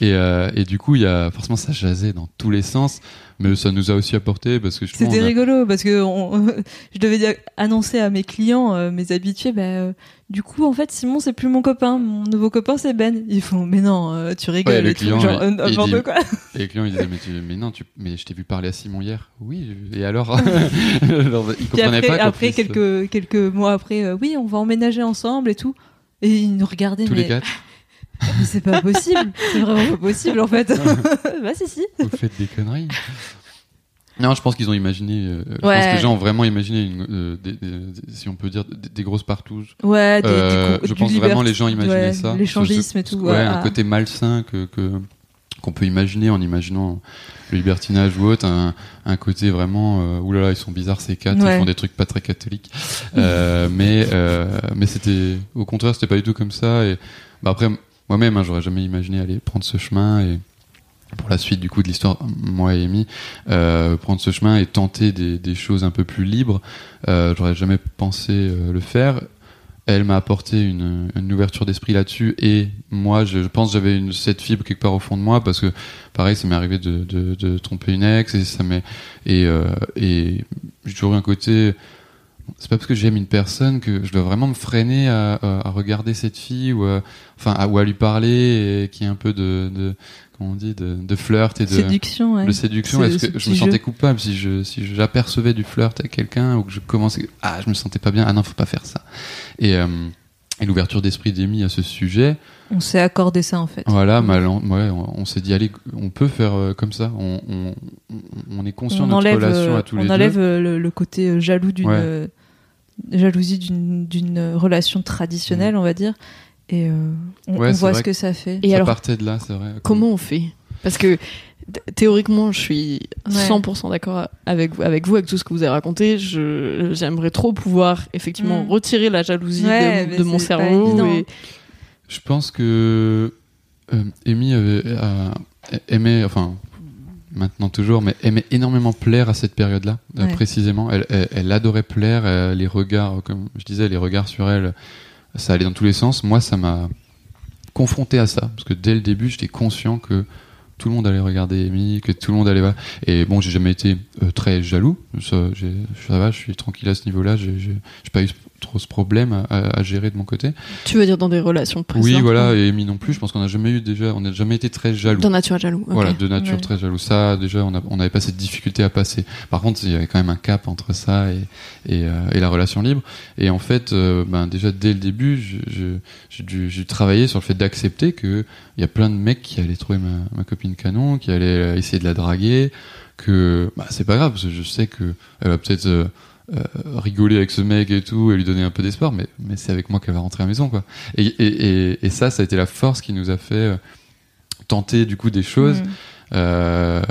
Et, euh, et du coup, il y a forcément ça jasait dans tous les sens. Mais ça nous a aussi apporté parce que justement, C'était a- rigolo parce que on- *laughs* je devais annoncer à mes clients, euh, mes habitués, bah, euh, du coup, en fait, Simon, c'est plus mon copain. Mon nouveau copain, c'est Ben. Ils font, mais non, euh, tu rigoles. Ouais, le client, genre, n'importe dit- quoi. *laughs* Et les clients ils disaient mais, tu, mais non tu, mais je t'ai vu parler à Simon hier. Oui et alors? *laughs* Genre, Ils comprenaient après, pas après quelques, quelques mois après, oui, on va emménager ensemble et tout. Et ils nous regardaient, tous mais, les quatre? Mais c'est pas possible. c'est vraiment pas possible, en fait. *laughs* bah, si, si. vous faites des conneries. Non, je pense qu'ils ont imaginé. euh, Je pense Ouais. que les gens ont vraiment imaginé, une, euh, des, des- des- si on peut dire, des, des grosses partouches. Ouais, des, Euh, je pense vraiment liberti- les gens imaginaient ouais, ça. L'échangisme et tout. Ouais, ouais, un côté malsain que que- qu'on peut imaginer en imaginant le libertinage ou autre, un, un côté vraiment euh, oulala ils sont bizarres ces quatre, Ouais. ils font des trucs pas très catholiques, Euh, mais euh, mais c'était au contraire c'était pas du tout comme ça et bah après moi-même hein, j'aurais jamais imaginé aller prendre ce chemin et pour la suite du coup de l'histoire moi et Amy euh, prendre ce chemin et tenter des, choses un peu plus libres euh, j'aurais jamais pensé euh, le faire. Elle m'a apporté une, ouverture d'esprit là-dessus et moi je, je pense j'avais cette fibre quelque part au fond de moi parce que pareil ça m'est arrivé de, tromper une ex et ça m'est et et j'ai toujours eu un côté c'est pas parce que j'aime une personne que je dois vraiment me freiner à, à, à regarder cette fille ou à, enfin à, ou à lui parler et qu'il y ait un peu de, de comment on dit de, de flirt et de Séduction, ouais. de séduction. Est-ce ce que je me sentais jeu. coupable si je si j'apercevais du flirt avec quelqu'un ou que je commençais ah je me sentais pas bien ah non faut pas faire ça et euh, et l'ouverture d'esprit d'Amy à ce sujet On s'est accordé ça, en fait. voilà mal ouais, on, on s'est dit allez on peut faire euh, comme ça on, on, on- on est conscient on de notre enlève, relation euh, à tous on les enlève deux euh, le, le côté jaloux d'une Ouais. jalousie d'une d'une relation traditionnelle, on va dire, et euh, on, Mm. On voit ce que ça fait. Et ça alors, partait de là c'est vrai comment on fait? Parce que théoriquement, je suis Ouais. 100% d'accord avec vous, avec vous, avec tout ce que vous avez raconté. Je, j'aimerais trop pouvoir effectivement Mm. retirer la jalousie Ouais, de, mon cerveau. et- Je pense que euh, Amy avait, a- aimait, enfin maintenant toujours, mais aimait énormément plaire à cette période-là, euh, précisément. Elle, elle, elle adorait plaire, euh, les regards, comme je disais, les regards sur elle, ça allait dans tous les sens. Moi, ça m'a confronté à ça, parce que dès le début, j'étais conscient que tout le monde allait regarder Amy, que tout le monde allait voir. Et bon, j'ai jamais été euh, très jaloux. Ça, va, je suis tranquille à ce niveau-là. J'ai pas eu trop ce problème à- à- à gérer de mon côté. Tu veux dire dans des relations Oui, précédentes voilà, et Amy non plus. Je pense qu'on n'a jamais eu déjà, on n'a jamais été très jaloux. D'un nature jaloux. ok. Voilà, de nature Ouais. très jaloux. Ça, déjà, on a- on n'avait pas cette difficulté à passer. Par contre, il y avait quand même un cap entre ça et, et, euh, et la relation libre. Et en fait, euh, ben, déjà, dès le début, j'ai dû, dû travailler sur le fait d'accepter que il y a plein de mecs qui allaient trouver ma, ma copine canon, qui allaient euh, essayer de la draguer, que bah, c'est pas grave, parce que je sais que elle va peut-être euh, euh, rigoler avec ce mec et tout, et lui donner un peu d'espoir, mais, mais c'est avec moi qu'elle va rentrer à la maison, quoi. Et, et, et, et ça, ça a été la force qui nous a fait euh, tenter du coup des choses. Mm. Euh,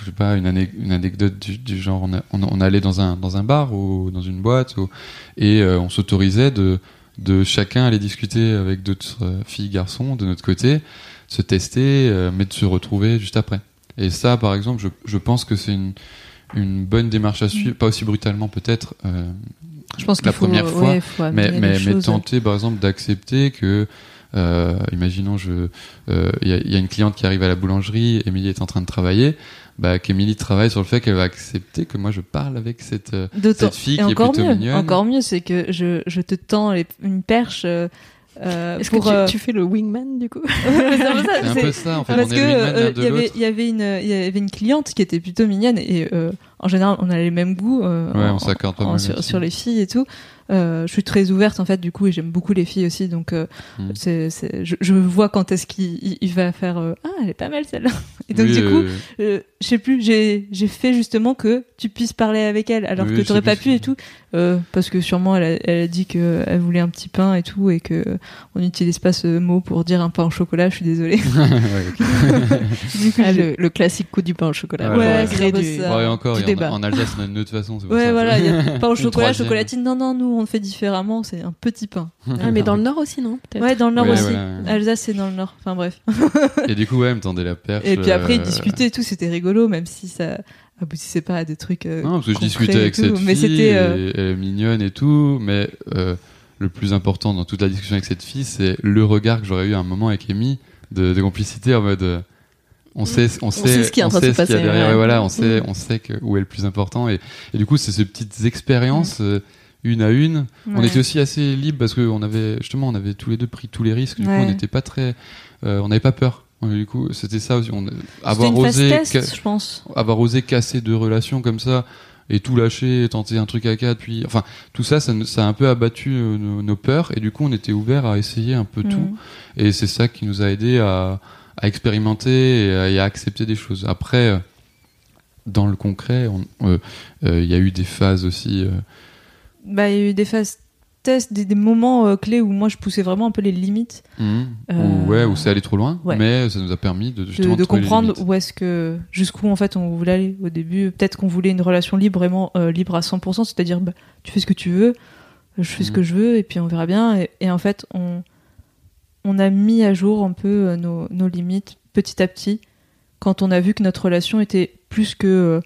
je sais pas, une, une anecdote du, du genre, on, a- on, on allait dans un, dans un bar ou dans une boîte ou, et euh, on s'autorisait de, de chacun aller discuter avec d'autres euh, filles, garçons de notre côté, se tester, euh, mais de se retrouver juste après. Et ça, par exemple, je, je pense que c'est une, une bonne démarche à suivre, pas aussi brutalement peut-être, euh, Je pense la faut, première fois, ouais, mais, tenter par exemple d'accepter que euh, imaginons je euh, il y, a, il y a une cliente qui arrive à la boulangerie Émilie est en train de travailler bah qu'Émilie travaille sur le fait qu'elle va accepter que moi je parle avec cette cette fille et qui est encore plutôt mieux, mignonne. Encore mieux, c'est que je, je te tends les- une perche euh, euh, Est-ce pour. que tu, euh, tu fais le wingman du coup *laughs* c'est un peu ça, en fait. Parce on est euh, y avait y une il y avait une cliente qui était plutôt mignonne et euh, en général on a les mêmes goûts euh, Ouais, en- on s'accorde sur, sur les filles et tout. Euh, je suis très ouverte en fait du coup et j'aime beaucoup les filles aussi donc euh, Mm. c'est c'est- je, je vois quand est-ce qu'il il- il va faire euh, ah elle est pas mal celle-là et donc Oui, du coup euh, euh, je sais plus j'ai j'ai fait justement que tu puisses parler avec elle alors Oui, que t'aurais pas pu et tout euh, parce que sûrement elle a, elle a dit que elle voulait un petit pain et tout et que on n'utilise pas ce mot pour dire un pain au chocolat je suis désolée *laughs* *laughs* du coup Ah, le, le classique coup du pain au chocolat. Ouais, ouais, c'est du- ça. Ouais, encore du il y en en Alsace on a une autre façon c'est Ouais, ça. voilà, il y a *laughs* pain au chocolat, chocolatine. Non, non, nous, on le fait différemment, c'est un petit pain. *laughs* Ah, mais dans le nord aussi, non. Ouais, dans le nord Ouais, aussi. voilà. Alsace, c'est dans le nord. Enfin, bref. et du coup ouais elle me tendait la perche Et puis après, ils euh, discutaient et tout, c'était rigolo, même si ça aboutissait pas à des trucs. euh, Non, parce que je discutais et avec tout, cette Mais fille, c'était. euh, et elle est mignonne et tout, mais euh, le plus important dans toute la discussion avec cette fille, c'est le regard que j'aurais eu à un moment avec Amy de, de complicité en mode. euh, on sait, on sait, sait ce qui est en train de sait se ce qu'il y a passer, derrière. ouais. Ouais, voilà, on sait, Mm. on sait que, où est le plus important. Et, et du coup, c'est ces petites expériences, euh, une à une. On était aussi assez libre parce que on avait justement on avait tous les deux pris tous les risques. Du Ouais. coup, on n'était pas très, euh, on n'avait pas peur. Du coup, c'était ça aussi. On, C'était avoir une osé, test, je pense. avoir osé casser deux relations comme ça et tout lâcher, tenter un truc à quatre, puis enfin tout ça, ça, a un peu abattu euh, nos, nos peurs et du coup on était ouvert à essayer un peu tout Mm. et c'est ça qui nous a aidé à, à expérimenter et à, et à accepter des choses. Après, euh, dans le concret, on- euh, euh, il y a eu des phases aussi. euh, Bah, il y a eu des phases test, des, des moments euh, clés où moi je poussais vraiment un peu les limites, Mhm. Euh, Où, ouais, où c'est allé trop loin, ouais. mais ça nous a permis de, de, de comprendre où est-ce que jusqu'où en fait on voulait aller au début. Peut-être qu'on voulait une relation libre, vraiment euh, libre à 100%, c'est-à-dire bah, tu fais ce que tu veux, je fais ce Mhm. que je veux et puis on verra bien. Et, et en fait, on, on a mis à jour un peu euh, nos, nos limites petit à petit quand on a vu que notre relation était plus que euh,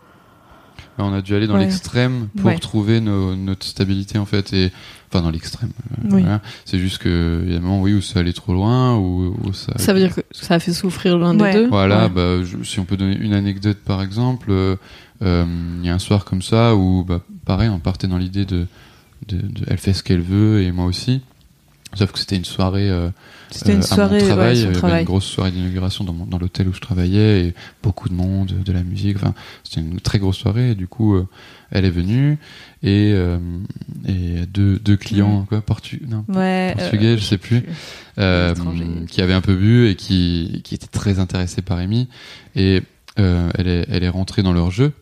on a dû aller dans Ouais. l'extrême pour Ouais. trouver nos- notre stabilité en fait et enfin dans l'extrême. euh, Oui. voilà. C'est juste que il y a un moment oui où ça allait trop loin ou ça. Ça veut dire que ça a fait souffrir l'un Ouais. des deux. Voilà, Ouais. bah, je- si on peut donner une anecdote par exemple, euh, euh, il y a un soir comme ça où, bah, pareil, on partait dans l'idée de, de, de- elle fait ce qu'elle veut et moi aussi. Sauf que c'était une soirée euh, c'était euh, à mon ouais, travail, son avait une grosse soirée d'inauguration dans, dans l'hôtel où je travaillais et beaucoup de monde, de la musique. Enfin, c'était une très grosse soirée. Et du coup, euh, elle est venue et, euh, et deux, deux clients, quoi, portu non, Ouais, euh, portugais, je sais plus, euh, qui avaient un peu bu et qui, qui étaient très intéressés par Amy. Et euh, elle, est, elle est rentrée dans leur jeu,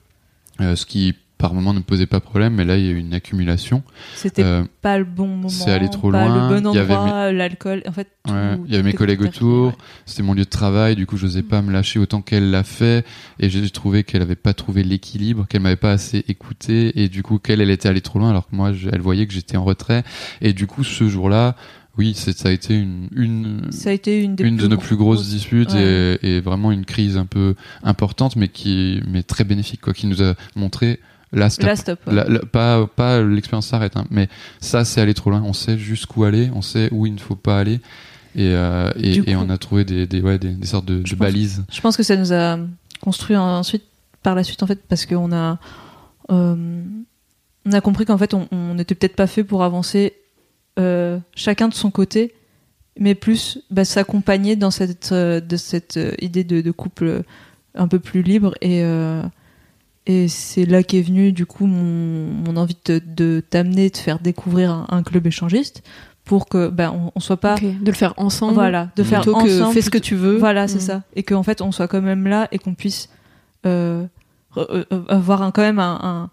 euh, ce qui par moment ne me posait pas problème, mais là il y a eu une accumulation. c'était Euh, pas le bon moment, c'est allé trop pas loin, le bon il y avait endroit, l'alcool, en fait. tout- Ouais, il y avait mes collègues autour, ouais. c'était mon lieu de travail, du coup je n'osais pas me lâcher autant qu'elle l'a fait, et j'ai trouvé qu'elle avait pas trouvé l'équilibre, qu'elle m'avait pas assez écouté, et du coup qu'elle elle était allée trop loin, alors que moi je- elle voyait que j'étais en retrait, et du coup ce jour-là, oui ça a été une une Ça a été une des une de nos plus grosses disputes Ouais. et, et vraiment une crise un peu importante, mais qui mais très bénéfique quoi, qui nous a montré stop. Stop. ouais. La- la- pas pas l'expérience s'arrête, hein, mais ça c'est aller trop loin. On sait jusqu'où aller, on sait où il ne faut pas aller, et, euh, et, on a trouvé des, des, ouais, des, des sortes de, Je de pense- balises. Je pense que ça nous a construit ensuite, par la suite, en fait, parce qu'on a, euh, on a compris qu'en fait, on n'était peut-être pas fait pour avancer euh, chacun de son côté, mais plus bah, s'accompagner dans cette, de cette idée de, de couple un peu plus libre. Et, et c'est là qu'est venu, du coup, mon, mon envie de, de t'amener, de faire découvrir un, un club échangiste pour que bah, on, on soit pas. Ok, De le faire ensemble. Voilà, de faire Plutôt que ensemble. fais ce que tu veux. Voilà, c'est Mm. ça. Et qu'en fait, on soit quand même là et qu'on puisse euh, re- euh, avoir un, quand même un,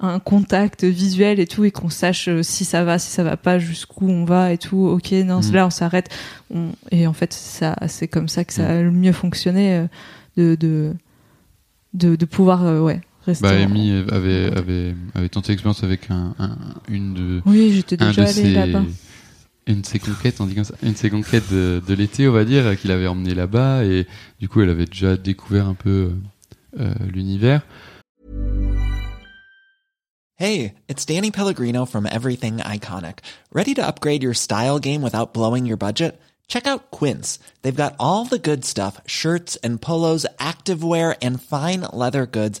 un, un contact visuel et tout, et qu'on sache euh, si ça va, si ça va pas, jusqu'où on va et tout. Ok, non, Mm. là, on s'arrête. On- Et en fait, ça, c'est comme ça que ça a le mieux fonctionné euh, de, de, de, de pouvoir euh, ouais, Bah, Amy avait, avait, avait tenté l'expérience avec un, un- une de, Oui, j'étais déjà allée ses, là-bas. une de ses conquêtes, on dit comme ça, une de ses conquêtes de, de l'été, on va dire, qu'il avait emmené là-bas, et du coup, elle avait déjà découvert un peu euh, l'univers. Hey, it's Danny Pellegrino from Everything Iconic. Ready to upgrade your style game without blowing your budget? Check out Quince. They've got all the good stuff shirts and polos, activewear, and fine leather goods,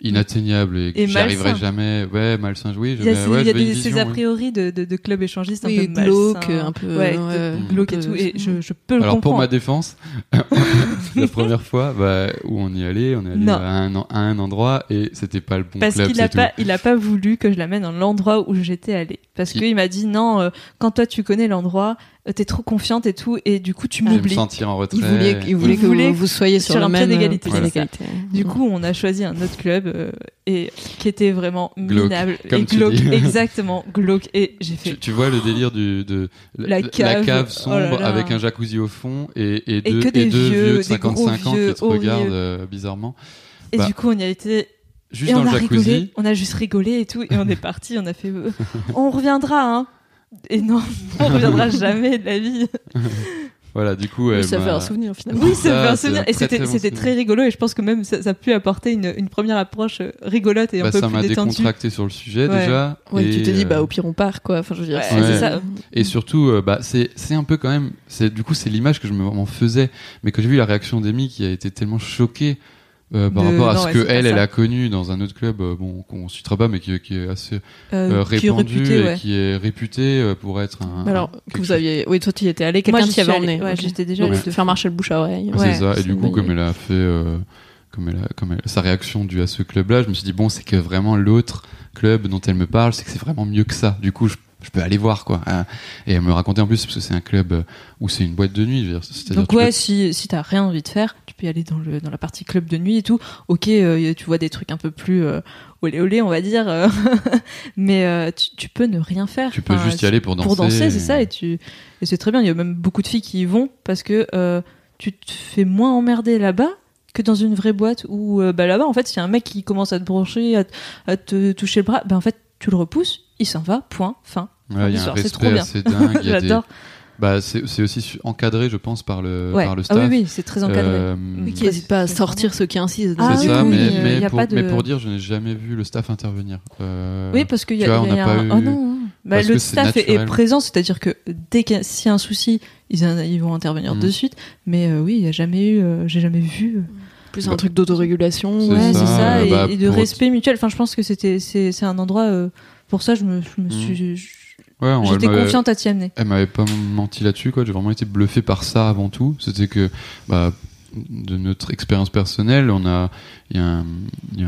inatteignable et que Et j'y arriverais malsain. jamais. Ouais, malsain, oui. Il y a, ces, ouais, y des- vision, ces a priori de, de, de club échangiste Oui, un peu glauque, un peu, ouais, glauque et tout. Et je, je peux le Alors pour ma défense, *laughs* la première fois bah, où on y allait, on est allé à un, à un endroit et c'était pas le bon Parce club. qu'il a pas, il a pas voulu que je l'amène dans l'endroit où j'étais allée. Parce Il- qu'il m'a dit non, euh, quand toi tu connais l'endroit, t'es trop confiante et tout, et du coup tu Je vais me m'oublies. sentir en retrait. Il voulait, il voulait Il que vous, vous soyez sur, sur le un pied même d'égalité, euh. Du coup, on a choisi un autre club euh, et qui était vraiment Glauque, minable comme et tu glauque, dis. exactement glauque. Et j'ai fait Tu, tu vois le délire du, de La cave. sombre Oh là là. avec un jacuzzi au fond et, et, deux, et vieux, vieux de des 55 ans vieux qui te regardent euh, bizarrement. et Bah, du coup on y a été Juste et dans on le a jacuzzi. rigolé, on a juste rigolé et tout et on est parti, on a fait euh, *laughs* on reviendra hein. Et non, on reviendra *laughs* jamais de la vie. *laughs* Voilà, du coup, ça fait m'a- un souvenir finalement. Oui, ça Ça, fait un souvenir. un Et c'était très rigolo et je pense que même ça, ça a pu apporter une, une première approche euh, rigolote et un bah, peu ça plus m'a détendue. décontracté sur le sujet Ouais. déjà. Ouais, et, tu dit, euh, bah au pire on part quoi. Enfin, je veux dire, Ouais, c'est- ça. Et surtout, euh, bah, c'est un peu quand même. Du coup c'est l'image que je me- m'en faisais, mais quand j'ai vu la réaction d'Amy qui a été tellement choquée euh, par De- rapport à non, ce ouais, que elle, elle a connu dans un autre club, euh, bon qu'on citera pas, mais qui, qui est assez Euh, euh, répandu réputé, et ouais. qui est réputé euh, pour être un. Alors, un- que vous chose- aviez. Oui, toi tu y étais allé, quelqu'un t'y avait emmené. Ouais, Ok. j'étais déjà allée deux faire marcher le bouche à oreille. Ah, Ouais. c'est ça. Et du coup, comme elle a fait, euh, comme elle a, comme elle- sa réaction due à ce club-là, je me suis dit bon, c'est que vraiment l'autre club dont elle me parle, c'est que c'est vraiment mieux que ça. Du coup, je, je peux aller voir quoi. Ah, Et elle me racontait en plus parce que c'est un club euh, où c'est une boîte de nuit. je veux dire, c'est-à-dire Donc ouais, peux- si, si t'as rien envie de faire, tu peux y aller dans, le, dans la partie club de nuit et tout. Ok, euh, tu vois des trucs un peu plus euh, olé olé, on va dire. euh, *laughs* mais tu, tu peux ne rien faire. tu peux Enfin, juste y aller pour danser. Pour danser, c'est ça. Et, tu, et c'est très bien. Il y a même beaucoup de filles qui y vont parce que tu te fais moins emmerder là-bas que dans une vraie boîte où euh, bah, là-bas, en fait, s'il y a un mec qui commence à te brancher, à, te- à te toucher le bras, ben en fait, tu le repousses, il s'en va, point, fin. Ouais, y a c'est trop bien. y a *laughs* des- J'adore. Bah, c'est c'est aussi encadré, je pense, par le, Ouais. par le Ah staff. oui, oui, c'est très encadré. Euh, Oui, qui n'hésite pas à sortir ceux qui insistent. Ah c'est oui, ça, oui, mais, euh, mais, y a pour, pas de- mais pour dire, je n'ai jamais vu le staff intervenir. Euh, Oui, parce qu'il y a, vois, y on n'a a pas un... eu- Oh non, bah, parce le staff est, présent, c'est-à-dire que dès qu'il y a s'il y a un souci, ils, ils vont intervenir Mhm. de suite. Mais euh, oui, il n'y a jamais eu, euh, j'ai jamais vu. Plus un truc d'autorégulation. Ouais, c'est ça, et, bah, et de respect mutuel. Enfin, je pense que c'était, c'est, un endroit. euh, pour ça, je me, je me Mhm. suis, je- Ouais, j'étais confiante à t'y amener. Elle m'avait pas menti là-dessus, quoi. J'ai vraiment été bluffé par ça avant tout. C'était que, bah, de notre expérience personnelle, on a, il y a,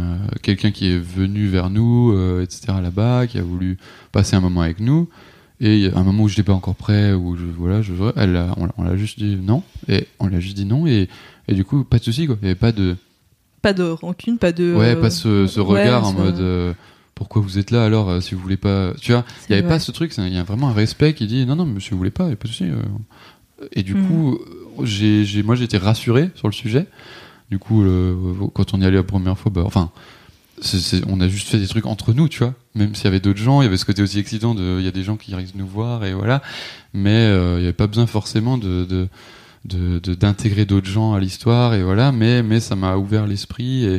a quelqu'un qui est venu vers nous, euh, etc. là-bas, qui a voulu passer un moment avec nous. Et a un moment où je n'étais pas encore prêt, où je, voilà, je, elle a- on l'a juste dit non, et on l'a juste dit non, et, et du coup, pas de souci, quoi. Il y avait pas de, Pas de rancune, pas de. ouais, pas ce, ce ouais, regard en mode, euh, pourquoi vous êtes là alors, euh, si vous voulez pas, tu vois. Il n'y avait vrai. pas ce truc, il y a vraiment un respect qui dit non, non, monsieur, vous voulez pas, il n'y a pas de souci. euh. Et du Mhm. coup, j'ai, j'ai, moi j'ai été rassuré sur le sujet. Du coup, le- quand on y allait la première fois, bah, enfin, c'est- c'est- on a juste fait des trucs entre nous, tu vois. Même s'il y avait d'autres gens, il y avait ce côté aussi excitant de, il y a des gens qui risquent de nous voir et voilà. Mais euh, il n'y avait pas besoin forcément de, de, de- de- d'intégrer d'autres gens à l'histoire et voilà. Mais, mais ça m'a ouvert l'esprit et,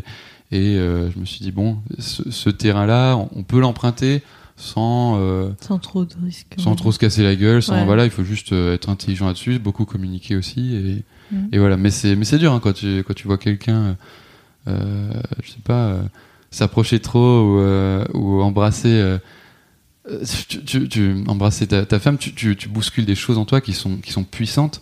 et euh, je me suis dit bon, ce, ce terrain-là, on, on peut l'emprunter sans euh, Sans trop de risques. sans trop se casser la gueule, sans Ouais. voilà, il faut juste euh, être intelligent là-dessus, beaucoup communiquer aussi et, Mhm. et voilà. Mais c'est mais c'est dur hein, quand tu quand tu vois quelqu'un, euh, je sais pas, s'approcher trop ou, ou embrasser. tu, tu, tu- embrasser ta, ta femme, tu, tu, tu bouscules des choses en toi qui sont, qui sont puissantes,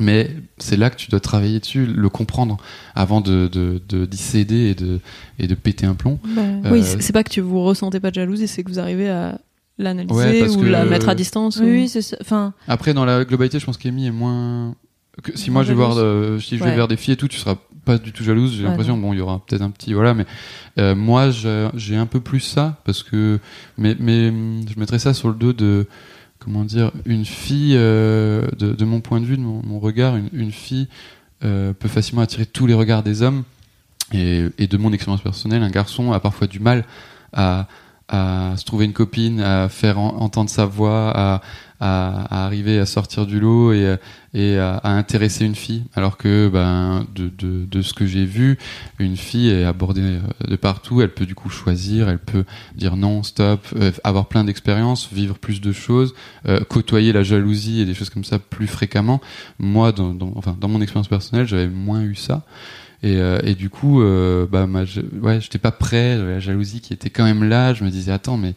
mais c'est là que tu dois travailler dessus, le comprendre avant de, de, de, d'y céder et de, et de péter un plomb. Bah, Euh, Oui, c'est c'est pas que tu vous ressentez pas de jalousie, c'est que vous arrivez à l'analyser Ouais, parce ou que- la mettre à distance. Oui, ou- oui, c'est ça. Enfin, Après, dans la globalité, je pense qu'Amy est moins. Que si moi je vais voir, euh, si je vais Ouais. vers des filles et tout, tu seras pas du tout jalouse. J'ai Ouais, l'impression, bon, il y aura peut-être un petit, voilà, mais euh, moi j'ai j'ai un peu plus ça parce que, mais, mais je mettrais ça sur le dos de, comment dire, une fille, euh, de, mon point de vue, de mon, regard, une, fille euh, peut facilement attirer tous les regards des hommes. Et, de mon expérience personnelle, un garçon a parfois du mal à, se trouver une copine, à faire en- entendre sa voix, à, à, à arriver à sortir du lot et, et à, à intéresser une fille. Alors que ben, de, de, de ce que j'ai vu, une fille est abordée euh, de partout, elle peut du coup choisir, elle peut dire non, stop, euh, avoir plein d'expériences, vivre plus de choses, euh, côtoyer la jalousie et des choses comme ça plus fréquemment. Moi, dans, dans, enfin, dans mon expérience personnelle, j'avais moins eu ça. Et, euh, et du coup, euh, bah, ma, ouais, j'étais pas prêt. La jalousie qui était quand même là. Je me disais, attends, mais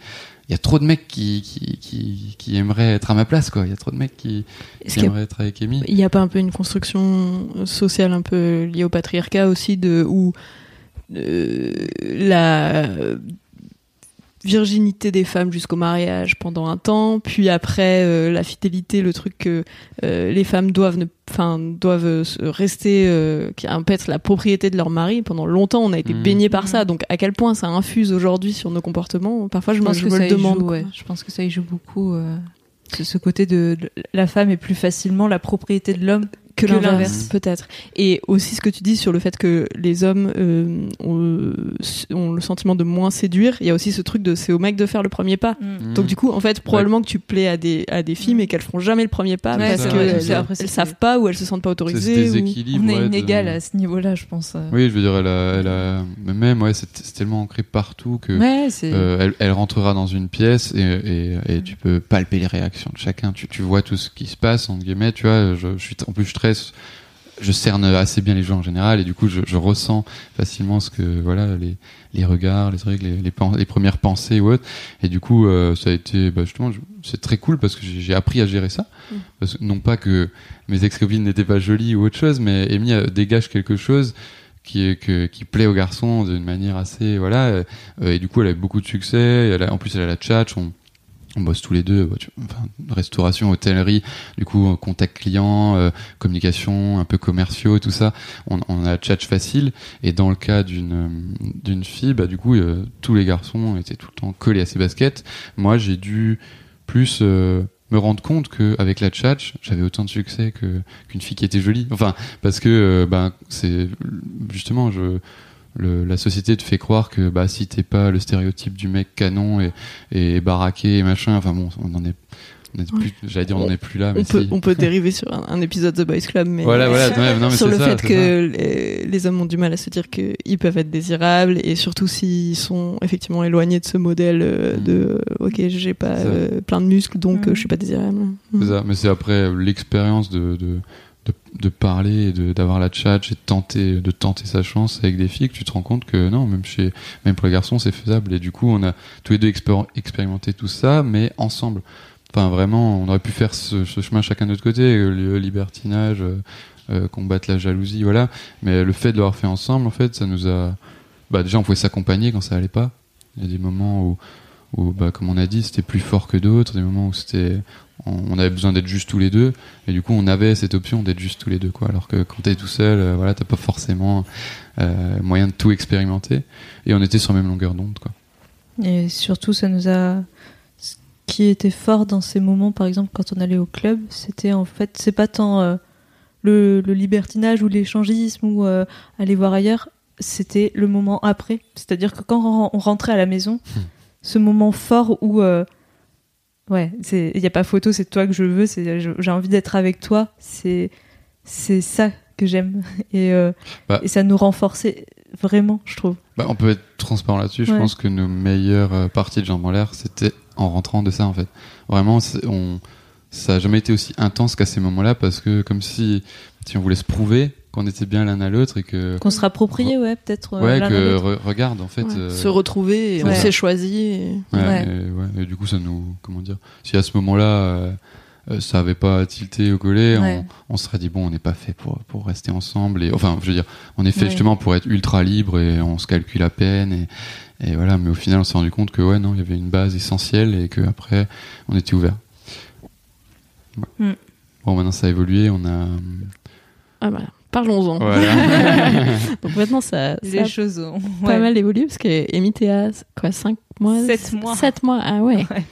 il y a trop de mecs qui, qui, qui, qui aimeraient être à ma place, quoi. Il y a trop de mecs qui, a- aimeraient être avec Amy. il n'y a pas un peu une construction sociale un peu liée au patriarcat aussi de où euh, la virginité des femmes jusqu'au mariage pendant un temps, puis après euh, la fidélité, le truc que euh, les femmes doivent, ne, enfin doivent euh, rester, euh, qui un peu être la propriété de leur mari. Pendant longtemps, on a été Mhm. baigné par ça. Donc à quel point ça infuse aujourd'hui sur nos comportements? Parfois, je, je pense je que me ça le demande. joue, quoi. ouais. Je pense que ça y joue beaucoup. euh, ce, ce côté de, de- la femme est plus facilement la propriété de l'homme que, Que l'inverse, peut-être. Et aussi ce que tu dis sur le fait que les hommes euh, ont, ont le sentiment de moins séduire. Il y a aussi ce truc de c'est au mec de faire le premier pas. Mm. Donc du coup, en fait, probablement que tu plais à des à des filles, mais qu'elles feront jamais le premier pas Ouais, parce c'est que vrai. elles, C'est- après, c'est- elles savent pas ou elles se sentent pas C'est ce autorisées. ou- déséquilibre. On est ouais, de- inégal à ce niveau-là, je pense. Oui, je veux dire, elle a, elle a- mais même, ouais, c'est tellement ancré partout que euh, elle, elle rentrera dans une pièce et, et, et tu peux palper les réactions de chacun. Tu, tu vois tout ce qui se passe, entre guillemets, tu vois. Je, je suis, en plus, je je cerne assez bien les gens en général et du coup, je, je ressens facilement ce que, voilà, les, les regards, les trucs, les, les, premières pensées ou autres. Et du coup, euh, ça a été, bah, justement, c'est très cool parce que j'ai appris à gérer ça. Mm. Parce que- non pas que mes ex-copines n'étaient pas jolies ou autre chose, mais Amy euh, dégage quelque chose qui que qui plaît aux garçons d'une manière assez voilà euh, et du coup elle a beaucoup de succès elle a- en plus elle a la on on bosse tous les deux enfin, restauration hôtellerie du coup euh, contact client euh, communication un peu commerciaux tout ça. On, on a tchatch facile. Et dans le cas d'une euh, d'une fille bah du coup euh, tous les garçons étaient tout le temps collés à ses baskets. Moi j'ai dû plus euh, me rendre compte que avec la tchatch j'avais autant de succès que qu'une fille qui était jolie. Enfin parce que ben c'est justement je le, la société te fait croire que bah si t'es pas le stéréotype du mec canon et, et baraqué et machin enfin bon on en est, plus j'allais dire on en est plus là mais On peut, si. on peut dériver sur un, un épisode de Boys Club, mais voilà voilà ouais, non, mais sur le ça, fait que les, les hommes ont du mal à se dire qu'ils peuvent être désirables et surtout s'ils sont effectivement éloignés de ce modèle euh, Mm. de euh, ok j'ai pas euh, plein de muscles donc Mm. euh, je suis pas désirable. C'est Mm. ça, mais c'est après l'expérience de, de, de, de parler d'avoir la tchatch et de tenter, de tenter sa chance avec des filles que tu te rends compte que non, même, chez, même pour les garçons, c'est faisable. Et du coup, on a tous les deux expér- expérimenté tout ça, mais ensemble. Enfin, vraiment, on aurait pu faire ce, ce chemin chacun de notre côté, euh, le libertinage, euh, euh, combattre la jalousie, voilà. Mais le fait de l'avoir fait ensemble, en fait, ça nous a. Bah, déjà, on pouvait s'accompagner quand ça allait pas. Il y a des moments où, où bah, comme on a dit, c'était plus fort que d'autres, des moments où c'était on avait besoin d'être juste tous les deux et du coup on avait cette option d'être juste tous les deux quoi alors que quand t'es tout seul euh, voilà t'as pas forcément euh, moyen de tout expérimenter et on était sur la même longueur d'onde quoi Et surtout, ça nous a. Ce qui était fort dans ces moments, par exemple, quand on allait au club, c'était en fait, c'est pas tant euh, le, le libertinage ou l'échangisme ou aller voir ailleurs, c'était le moment après. C'est-à-dire que quand on rentrait à la maison, ce moment fort où. Ouais, il n'y a pas photo, c'est toi que je veux, j'ai envie d'être avec toi, c'est c'est ça que j'aime. *laughs* Et, euh, Bah. et ça nous renforçait vraiment, je trouve. bah, on peut être transparent là-dessus je pense que nos meilleures euh, parties de jambes en l'air c'était en rentrant de ça en fait vraiment on ça a jamais été aussi intense qu'à ces moments-là parce que comme si si on voulait se prouver qu'on était bien l'un à l'autre et que Qu'on se rappropriait, ouais, peut-être. euh, ouais que re- regarde en fait Ouais. euh, Se retrouver, et on s'est choisi. et- Ouais, Ouais. Et, ouais, et du coup, ça nous. Comment dire Si à ce moment-là, euh, euh, ça avait pas tilté ou collé, Ouais. on, on se serait dit, bon, on n'est pas fait pour, pour rester ensemble. Et, enfin, je veux dire, on est fait Ouais. justement pour être ultra libre et on se calcule à peine. Et, et voilà, mais au final, on s'est rendu compte que, ouais, non, il y avait une base essentielle et qu'après, on était ouvert. Ouais. Mm. Bon, maintenant, ça a évolué. On a. Ah voilà, parlons-en. Voilà. *laughs* Donc maintenant ça, ça Les a choses ont pas mal évolué parce que à quoi 5 mois Sept mois. 7 mois, ah ouais. Ouais.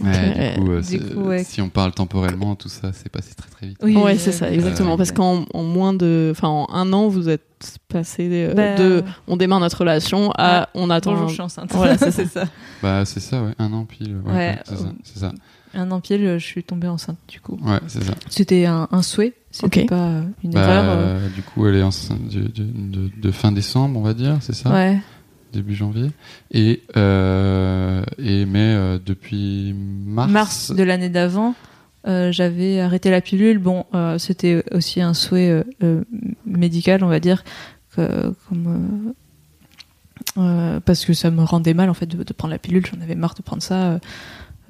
Ouais, du coup, euh, Du c'est- coup, ouais. si on parle temporellement, tout ça s'est passé très très vite. Oui, ouais, euh, c'est ça, exactement. euh, parce qu'en en moins de. Enfin, en un an, vous êtes passé euh, Bah, de. On démarre notre relation à. Ouais. On attend. Bonjour, un- je suis enceinte. Voilà, c'est c'est *laughs* ça. Bah, c'est ça, ouais, un an pile. Ouais, ça. c'est ça. Un an pile, je suis tombée enceinte, du coup. Ouais, c'est ça. C'était un, un souhait, c'était Ok. pas euh, une Bah, erreur. euh. Du coup, elle est enceinte de, de, de- de fin décembre, on va dire, c'est ça Ouais. Début janvier. Et, euh, et mais euh, depuis mars. Mars de l'année d'avant, euh, j'avais arrêté la pilule. Bon, euh, c'était aussi un souhait euh, euh, médical, on va dire, que- comme, euh, euh, parce que ça me rendait mal en fait de, de prendre la pilule. J'en avais marre de prendre ça.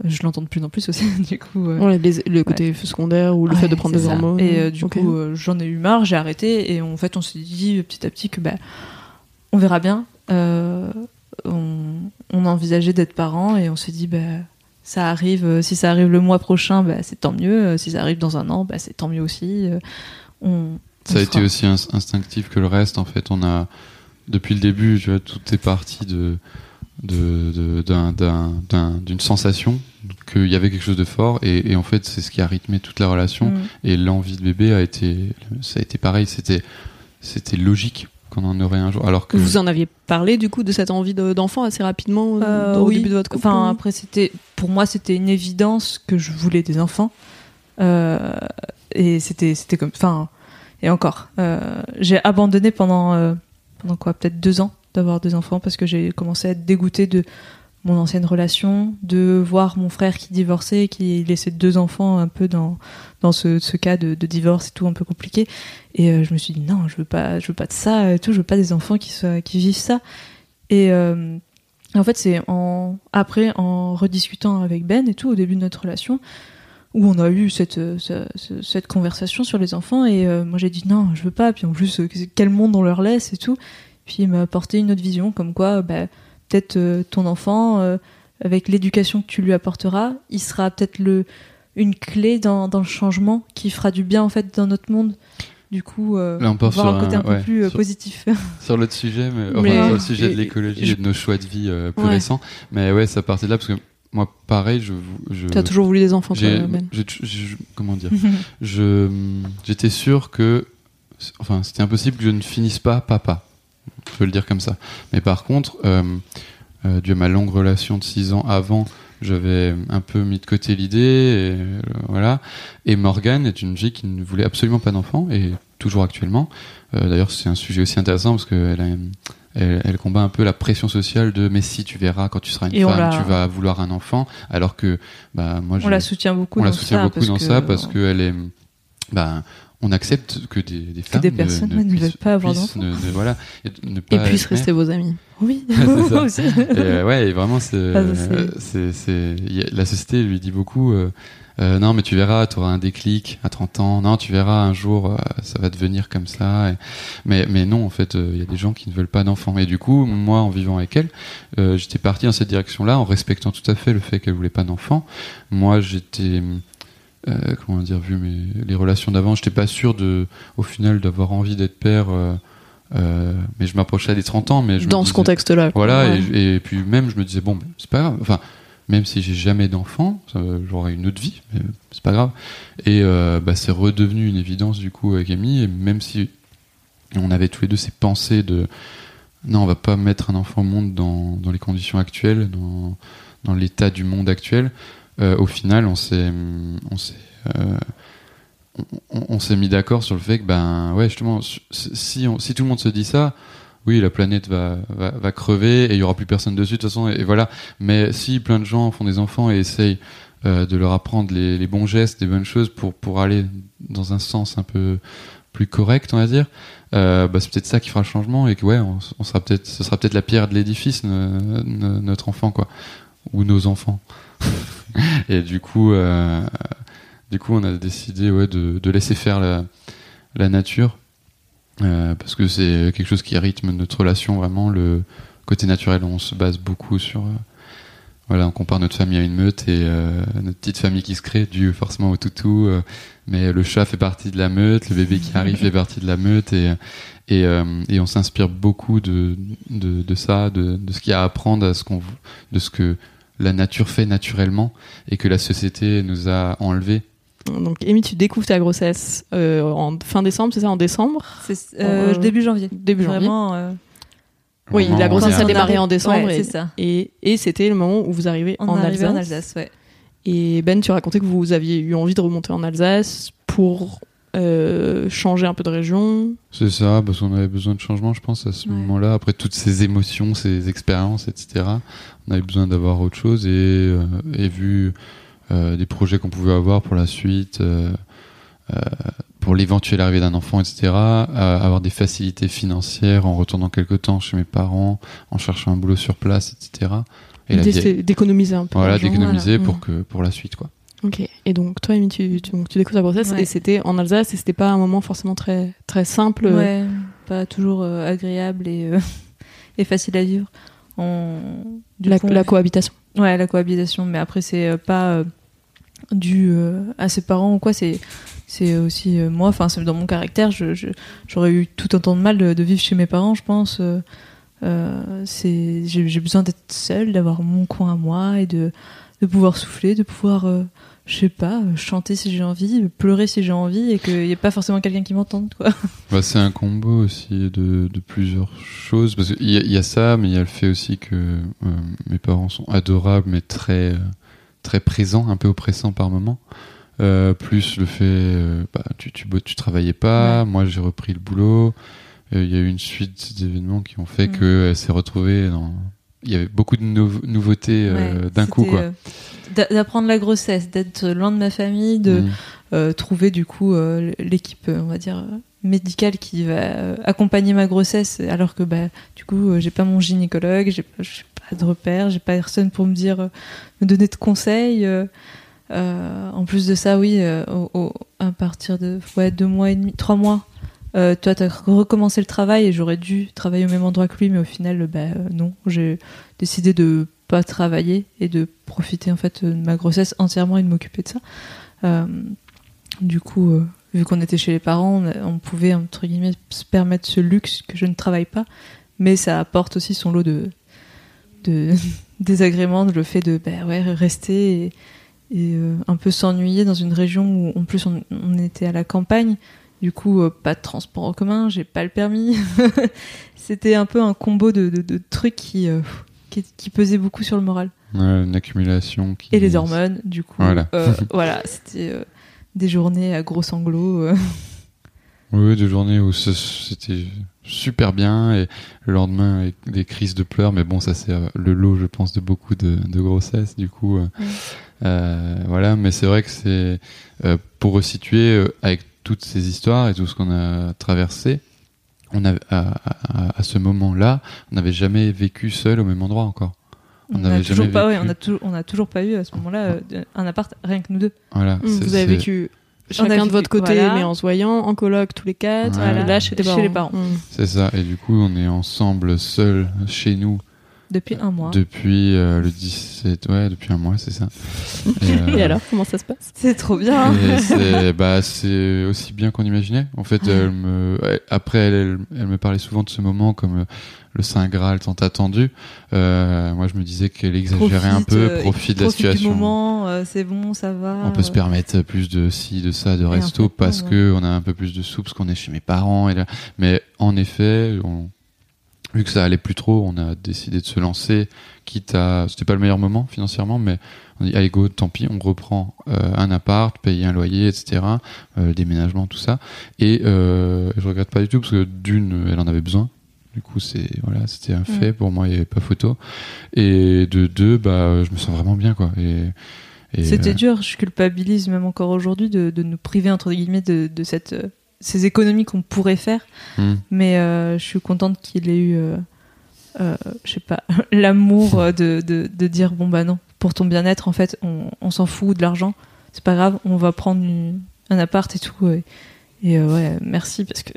Je l'entends de plus en plus aussi, *laughs* du coup. euh, Ouais, les- le côté secondaire ou le Ouais, fait de prendre des ça. hormones. Et euh, du coup, euh, j'en ai eu marre, j'ai arrêté. Et en fait, on s'est dit petit à petit que bah, on verra bien. Euh, on, on a envisagé d'être parents et on s'est dit bah, ça arrive. euh, si ça arrive le mois prochain, bah, c'est tant mieux. Euh, Si ça arrive dans un an, bah, c'est tant mieux aussi. Euh, on, Ça on a été aussi ins- instinctif que le reste. En fait, on a depuis le début, tu vois, tout est parti de d'une sensation qu'il y avait quelque chose de fort et, et en fait c'est ce qui a rythmé toute la relation Mm. et l'envie de bébé a été ça a été pareil c'était c'était logique qu'on en aurait un jour alors que Vous en aviez parlé du coup de cette envie de- d'enfant assez rapidement euh, Euh, au début de votre couple Enfin, après, c'était pour moi, c'était une évidence que je voulais des enfants. Euh, et c'était, c'était comme, enfin, et encore, euh, j'ai abandonné pendant, euh, pendant quoi, peut-être deux ans d'avoir des enfants parce que j'ai commencé à être dégoûtée de mon ancienne relation, de voir mon frère qui divorçait, qui laissait deux enfants un peu dans dans ce, ce cas de, divorce et tout un peu compliqué. Et euh, je me suis dit non, je veux pas, je veux pas de ça, et tout, je veux pas des enfants qui soient qui vivent ça. Et euh, en fait, c'est en après en rediscutant avec Ben et tout au début de notre relation où on a eu cette euh, ce- ce- cette conversation sur les enfants et moi j'ai dit non, je veux pas. Puis en plus, quel monde on leur laisse et tout. Puis il m'a apporté une autre vision comme quoi bah, peut-être euh, ton enfant euh, avec l'éducation que tu lui apporteras, il sera peut-être le une clé dans, dans le changement qui fera du bien en fait dans notre monde. Du coup, euh, Là, on part voir sur un côté un- un peu plus sur- positif. *laughs* sur l'autre sujet mais, enfin, Mais- sur le sujet de l'écologie je- et de nos choix de vie plus Ouais. récents mais ouais ça partait de là parce que moi pareil je je T'as toujours voulu des enfants, toi, Ben j'ai- comment dire *laughs* je j'étais sûr que enfin c'était impossible que je ne finisse pas papa je peux le dire comme ça. Mais par contre euh, euh, dû à ma longue relation de 6 ans avant j'avais un peu mis de côté l'idée et euh, voilà. Et Morgane est une fille qui ne voulait absolument pas d'enfant et toujours actuellement. Euh, d'ailleurs c'est un sujet aussi intéressant parce qu'elle a elle, elle combat un peu la pression sociale de mais si tu verras quand tu seras une Et on femme tu vas vouloir un enfant. Alors que bah moi on je la soutient beaucoup. on la dans soutient ça, beaucoup dans que- ça parce qu'elle est ben on accepte que des, des femmes des ne- personnes ne, ne veulent pas avoir d'enfants. ne- ne- voilà et ne puissent rester vos amis. Oui, *laughs* ça. *laughs* aussi. Et, euh, ouais et vraiment c'est Ah, c'est- a- la société lui dit beaucoup euh, euh, non mais tu verras tu auras un déclic à 30 ans non tu verras un jour euh, ça va devenir comme ça et- mais mais non en fait il y a des gens qui ne veulent pas d'enfants et du coup moi en vivant avec elle euh, j'étais parti dans cette direction là en respectant tout à fait le fait qu'elle voulait pas d'enfants moi j'étais euh, comment dire vu mes les relations d'avant j'étais pas sûr de au final d'avoir envie d'être père euh, euh, mais je m'approchais des 30 ans mais je me Dans ce disais- contexte-là. voilà, Ouais. et, et puis même, je me disais, bon, ben, c'est pas grave. Enfin, même si j'ai jamais d'enfant, j'aurai une autre vie, mais c'est pas grave. Et euh, bah, c'est redevenu une évidence du coup avec Amy, et même si on avait tous les deux ces pensées de non, on va pas mettre un enfant au monde dans, dans les conditions actuelles, dans, dans l'état du monde actuel, au final, on s'est. On s'est euh, on, on s'est mis d'accord sur le fait que ben ouais justement si, on- si tout le monde se dit ça oui, la planète va, va, va crever et il y aura plus personne dessus de toute façon. Et, voilà. Mais si plein de gens font des enfants et essayent euh, de leur apprendre les, les bons gestes, les bonnes choses pour pour aller dans un sens un peu plus correct, on va dire, euh, bah, c'est peut-être ça qui fera le changement et que ouais, on, sera peut-être, ce sera peut-être la pierre de l'édifice, ne- notre enfant quoi, ou nos enfants. *laughs* et du coup, euh, du coup, on a décidé ouais de, laisser faire la, nature. Euh, parce que c'est quelque chose qui rythme notre relation vraiment le côté naturel on se base beaucoup sur euh, voilà on compare notre famille à une meute et notre petite famille qui se crée dû forcément au toutou mais le chat fait partie de la meute le bébé qui arrive fait partie de la meute et et on s'inspire beaucoup de, de, de ça de, de ce qu'il y a à apprendre à ce qu'on de ce que la nature fait naturellement et que la société nous a enlevé Donc, Amy, tu découvres ta grossesse euh, en fin décembre, c'est ça, en décembre C'est euh, Euh, début janvier. Début janvier. Vraiment. euh, Oui, la grossesse a démarré en décembre Ouais, et, c'est ça. et, et c'était le moment où vous arrivez On en est arrivé Alsace. en Alsace, ouais. Et Ben, tu racontais que vous aviez eu envie de remonter en Alsace pour euh, changer un peu de région. C'est ça, parce qu'on avait besoin de changement, je pense, à ce Ouais. moment-là. Après toutes ces émotions, ces expériences, etc., on avait besoin d'avoir autre chose et, euh, et vu euh, des projets qu'on pouvait avoir pour la suite, euh, euh, pour l'éventuelle arrivée d'un enfant, etc., euh, avoir des facilités financières en retournant quelque temps chez mes parents, en cherchant un boulot sur place, etc. Et d'économiser un peu. voilà, d'économiser voilà. pour Mm. que pour la suite, quoi. Ok. Et donc, toi, Amy, tu, tu, donc, tu découvres ta grossesse Ouais. et c'était en Alsace et c'était pas un moment forcément très, très simple. Ouais, pas toujours euh, agréable et, euh, *laughs* et facile à vivre. On, la, coup, la cohabitation. Ouais, la cohabitation, mais après c'est euh, pas euh, dû euh, à ses parents ou quoi, c'est c'est aussi euh, moi, enfin c'est dans mon caractère, je- je- j'aurais eu tout un temps de mal de, de vivre chez mes parents, je pense. euh, Euh, c'est, j'ai besoin d'être seule, d'avoir mon coin à moi et de, de pouvoir souffler, de pouvoir, euh, je sais pas, euh, chanter si j'ai envie, pleurer si j'ai envie et qu'il n'y ait pas forcément quelqu'un qui m'entende, quoi. *laughs* Bah, c'est un combo aussi de, de plusieurs choses. Parce qu'il y, a- il y a ça, mais il y a le fait aussi que euh, mes parents sont adorables, mais très, très présents, un peu oppressants par moment. Euh, plus le fait, bah, tu, tu, tu travaillais pas, moi j'ai repris le boulot. Il y a eu une suite d'événements qui ont fait Mm. qu'elle s'est retrouvée dans. Il y avait beaucoup de nouve- nouveautés euh, Ouais, d'un coup, quoi. euh, d'a- d'apprendre la grossesse, d'être loin de ma famille, de Mm. euh, trouver du coup l'équipe, on va dire, médicale qui va accompagner ma grossesse, alors que bah, du coup, j'ai pas mon gynécologue, j'ai pas, pas de repère, j'ai pas personne pour me dire, me donner de conseils. en plus de ça, oui, au- au- à partir de ouais, deux mois et demi, trois mois, euh, toi, tu as recommencé le travail et j'aurais dû travailler au même endroit que lui, mais au final, bah, euh, non, j'ai décidé de pas travailler et de profiter en fait de ma grossesse entièrement et de m'occuper de ça. Euh, du coup, euh, vu qu'on était chez les parents, on, pouvait entre guillemets se permettre ce luxe que je ne travaille pas, mais ça apporte aussi son lot de, *laughs* désagréments, le fait de bah, ouais, rester et, euh, un peu s'ennuyer dans une région où en plus on était à la campagne. Du coup, euh, pas de transport en commun, j'ai pas le permis. *laughs* C'était un peu un combo de, de- de trucs qui, euh, qui, qui pesaient beaucoup sur le moral. Ouais, une accumulation qui. Et les hormones, du coup. Voilà. euh, *laughs* voilà, c'était euh, des journées à gros sanglots. euh. Oui, des journées où c'était super bien et le lendemain avec des crises de pleurs, mais bon, ça c'est le lot, je pense, de beaucoup de, de grossesses, du coup. voilà, mais c'est vrai que c'est pour resituer avec toutes ces histoires et tout ce qu'on a traversé. On a, à, à- à ce moment-là, on n'avait jamais vécu seul au même endroit encore. On On n'avait a toujours jamais pas, ouais, on a toujours, on a toujours pas eu à ce moment-là euh, un appart rien que nous deux. Voilà, Mm, Vous avez vécu chacun de votre côté, voilà. mais en se voyant, en coloc, tous les quatre. Ouais. Et là, chez, Chez les parents. Mm. C'est ça, et du coup, on est ensemble, seuls, chez nous, Depuis un mois. depuis euh, le 17, ouais, depuis un mois, c'est ça. *laughs* Et, euh, Et alors, comment ça se passe? C'est trop bien. C'est bah, c'est aussi bien qu'on imaginait. En fait, elle me, après, elle, elle, elle me parlait souvent de ce moment comme le, le Saint Graal tant attendu. Euh, moi, je me disais qu'elle exagérait un peu, euh, profite de la profite du situation. moment, euh, c'est bon, ça va. On peut se euh. permettre plus de ci, de ça, de resto parce non, que on a un peu plus de sous parce qu'on est chez mes parents. Et là... Mais en effet, on... vu que ça allait plus trop, on a décidé de se lancer. Quitte à, c'était pas le meilleur moment financièrement, mais on dit allez go, tant pis, on reprend euh, un appart, payer un loyer, etc. Euh, déménagement, tout ça. Et euh, je regrette pas du tout parce que d'une, elle en avait besoin. Du coup, c'est voilà, c'était un fait pour moi, il n'y avait pas photo. Et de deux, bah, je me sens vraiment bien quoi. Et, et, C'était euh, dur, je culpabilise même encore aujourd'hui de, de nous priver entre guillemets de, de cette, euh, ces économies qu'on pourrait faire. hmm. Mais euh, je suis contente qu'il ait eu, euh, euh, je sais pas, *laughs* l'amour de, de, de dire bon bah non, pour ton bien-être en fait, on, on s'en fout de l'argent, c'est pas grave, on va prendre une- un appart et tout. Et, et, euh, ouais, merci parce que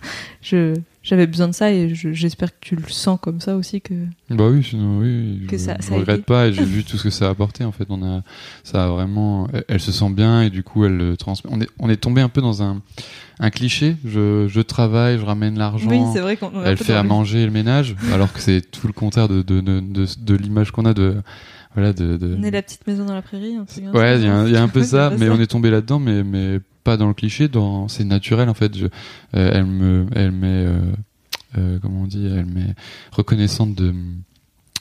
*laughs* je j'avais besoin de ça et je- j'espère que tu le sens comme ça aussi que. Bah oui, sinon oui, Que je, ça- je ça a regrette pas et j'ai *laughs* vu tout ce que ça a apporté en fait. On a, ça a vraiment, elle, elle se sent bien et du coup elle le transmet. On est, on est tombé un peu dans un, un cliché. Je, je travaille, je ramène l'argent. Oui, c'est vrai qu'on. elle fait à manger et le ménage, alors que c'est tout le contraire de de de, de, de l'image qu'on a de, voilà de. de... On est la petite maison dans la prairie. Ouais, il y, a un- il y a un peu *laughs* ça, mais on est tombé là-dedans, mais mais pas dans le cliché. Dans, c'est naturel en fait. Je, euh, elle me, elle m'est, euh, euh, comment on dit, elle m'est reconnaissante de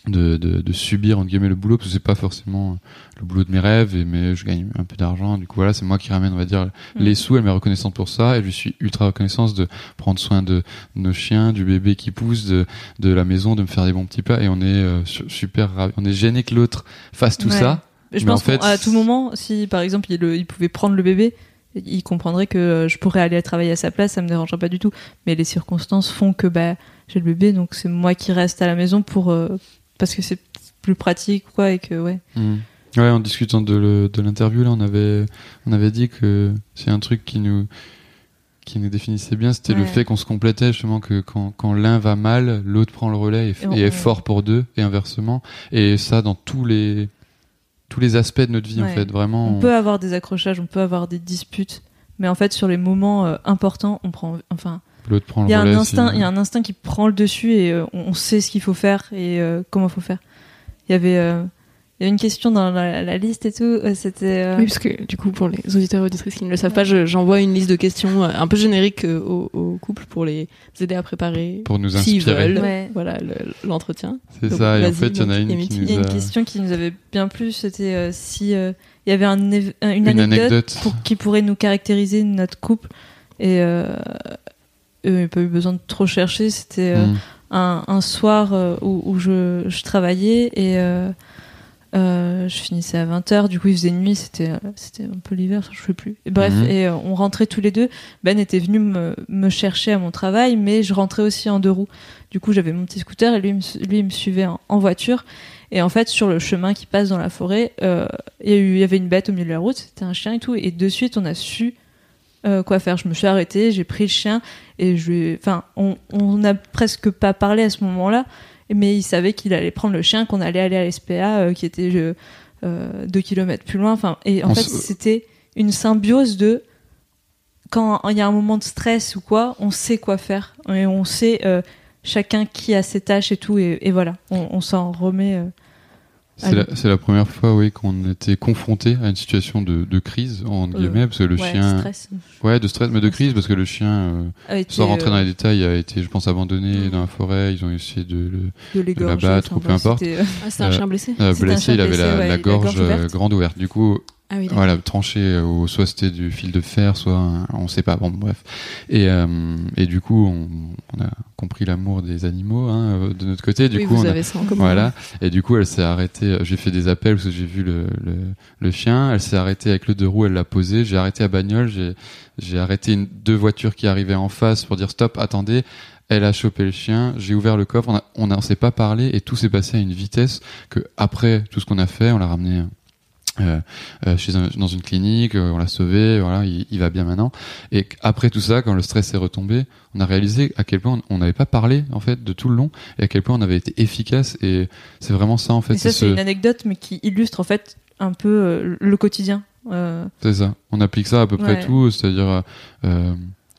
de, de, de subir entre guillemets le boulot parce que c'est pas forcément le boulot de mes rêves et mais je gagne un peu d'argent du coup voilà c'est moi qui ramène on va dire les sous elle m'est reconnaissante pour ça et je suis ultra reconnaissante de prendre soin de nos chiens du bébé qui pousse de, de la maison de me faire des bons petits plats et on est euh, su- super ravis on est gêné que l'autre fasse tout Ouais. ça Je Mais pense en fait, qu'à tout moment, si par exemple il, il pouvait prendre le bébé, il comprendrait que euh, je pourrais aller travailler à sa place, ça me dérangerait pas du tout. Mais les circonstances font que bah, j'ai le bébé, donc c'est moi qui reste à la maison pour euh, parce que c'est plus pratique quoi et que ouais. Mm. Ouais, en discutant de, l'interview, là, on avait, on avait dit que c'est un truc qui nous, qui nous définissait bien, c'était le fait qu'on se complétait justement que quand, quand l'un va mal, l'autre prend le relais et, Et on- et est fort pour deux et inversement. Et ça dans tous les, tous les aspects de notre vie en fait, vraiment. On peut avoir des accrochages, on peut avoir des disputes, mais en fait sur les moments euh, importants, on prend enfin l'autre prend le Il y a un instinct, si- il y a un instinct qui prend le dessus et euh, on sait ce qu'il faut faire et euh, comment faut faire. Il y avait, euh, il y avait une question dans la, la liste et tout. C'était. euh, Oui, parce que du coup, pour les auditeurs et auditrices qui ne le savent pas, je- j'envoie une liste de questions un peu générique euh, au, au couple pour les aider à préparer, pour nous s'ils inspirer. veulent, Ouais. voilà le- l'entretien. C'est ça, et en fait, il y en a une qui nous Il y a une a- question qui nous avait bien plu, c'était euh, si euh, il y avait un une, Une anecdote, anecdote. pour, qui pourrait nous caractériser notre couple. Et euh, a pas eu besoin de trop chercher. C'était euh, Mm. un, un soir euh, où, où je, je travaillais et euh, je finissais à 20h. Du coup, il faisait nuit. C'était un peu l'hiver, je ne sais plus. Et bref, Mhm. et on rentrait tous les deux. Ben était venu me, me chercher à mon travail, mais je rentrais aussi en deux roues. Du coup, j'avais mon petit scooter et lui, il me su- lui, il me suivait en, en voiture. Et en fait, sur le chemin qui passe dans la forêt, euh, y, il y avait une bête au milieu de la route, c'était un chien et tout. Et de suite, on a su euh, quoi faire. Je me suis arrêtée, j'ai pris le chien et je Enfin, on n'a presque pas parlé à ce moment-là, mais il savait qu'il allait prendre le chien, qu'on allait aller à l'SPA, euh, qui était euh, euh, deux kilomètres plus loin. Enfin, et en On fait, c'était une symbiose de quand il y a un moment de stress ou quoi, on sait quoi faire et on sait chacun qui a ses tâches et tout, et, et voilà, on, on s'en remet. C'est la, c'est la première fois, oui, qu'on était confronté à une situation de, de crise, entre Euh, guillemets, parce que le ouais, chien. stress. Ouais, de stress, mais de crise, parce que le chien, euh, sans rentrer euh, dans les détails, a été, je pense, abandonné Mm. dans la forêt. Ils ont essayé de le de l'abattre, enfin, ou peu importe. c'était, euh, Ah, c'est un chien blessé euh, un blessé. chien Il avait blessé, la, ouais, la la gorge, ouverte. grande ouverte. Du coup, Ah oui, voilà, tranché, euh, ou soit c'était du fil de fer, soit un- on sait pas. Bon, bref. Et, euh, et du coup, on, on a compris l'amour des animaux hein, euh, de notre côté. Du oui, coup, vous on a, avez ça en commun. Voilà. Et du coup, elle s'est arrêtée. J'ai fait des appels parce que j'ai vu le, le, le chien. Elle s'est arrêtée avec le deux roues. Elle l'a posé. J'ai arrêté à bagnole. J'ai, arrêté une, deux voitures qui arrivaient en face pour dire stop, attendez. Elle a chopé le chien. J'ai ouvert le coffre. On a, on s'est pas parlé et tout s'est passé à une vitesse que après tout ce qu'on a fait, on l'a ramené. Euh, euh, chez un- dans une clinique, euh, on l'a sauvé, voilà, il, il va bien maintenant. Et après tout ça, quand le stress est retombé, on a réalisé à quel point on n'avait pas parlé en fait de tout le long et à quel point on avait été efficace. Et c'est vraiment ça en fait. Et ça, c'est c'est ce- une anecdote, mais qui illustre en fait un peu euh, le quotidien. Euh, C'est ça. On applique ça à peu près tout, c'est-à-dire,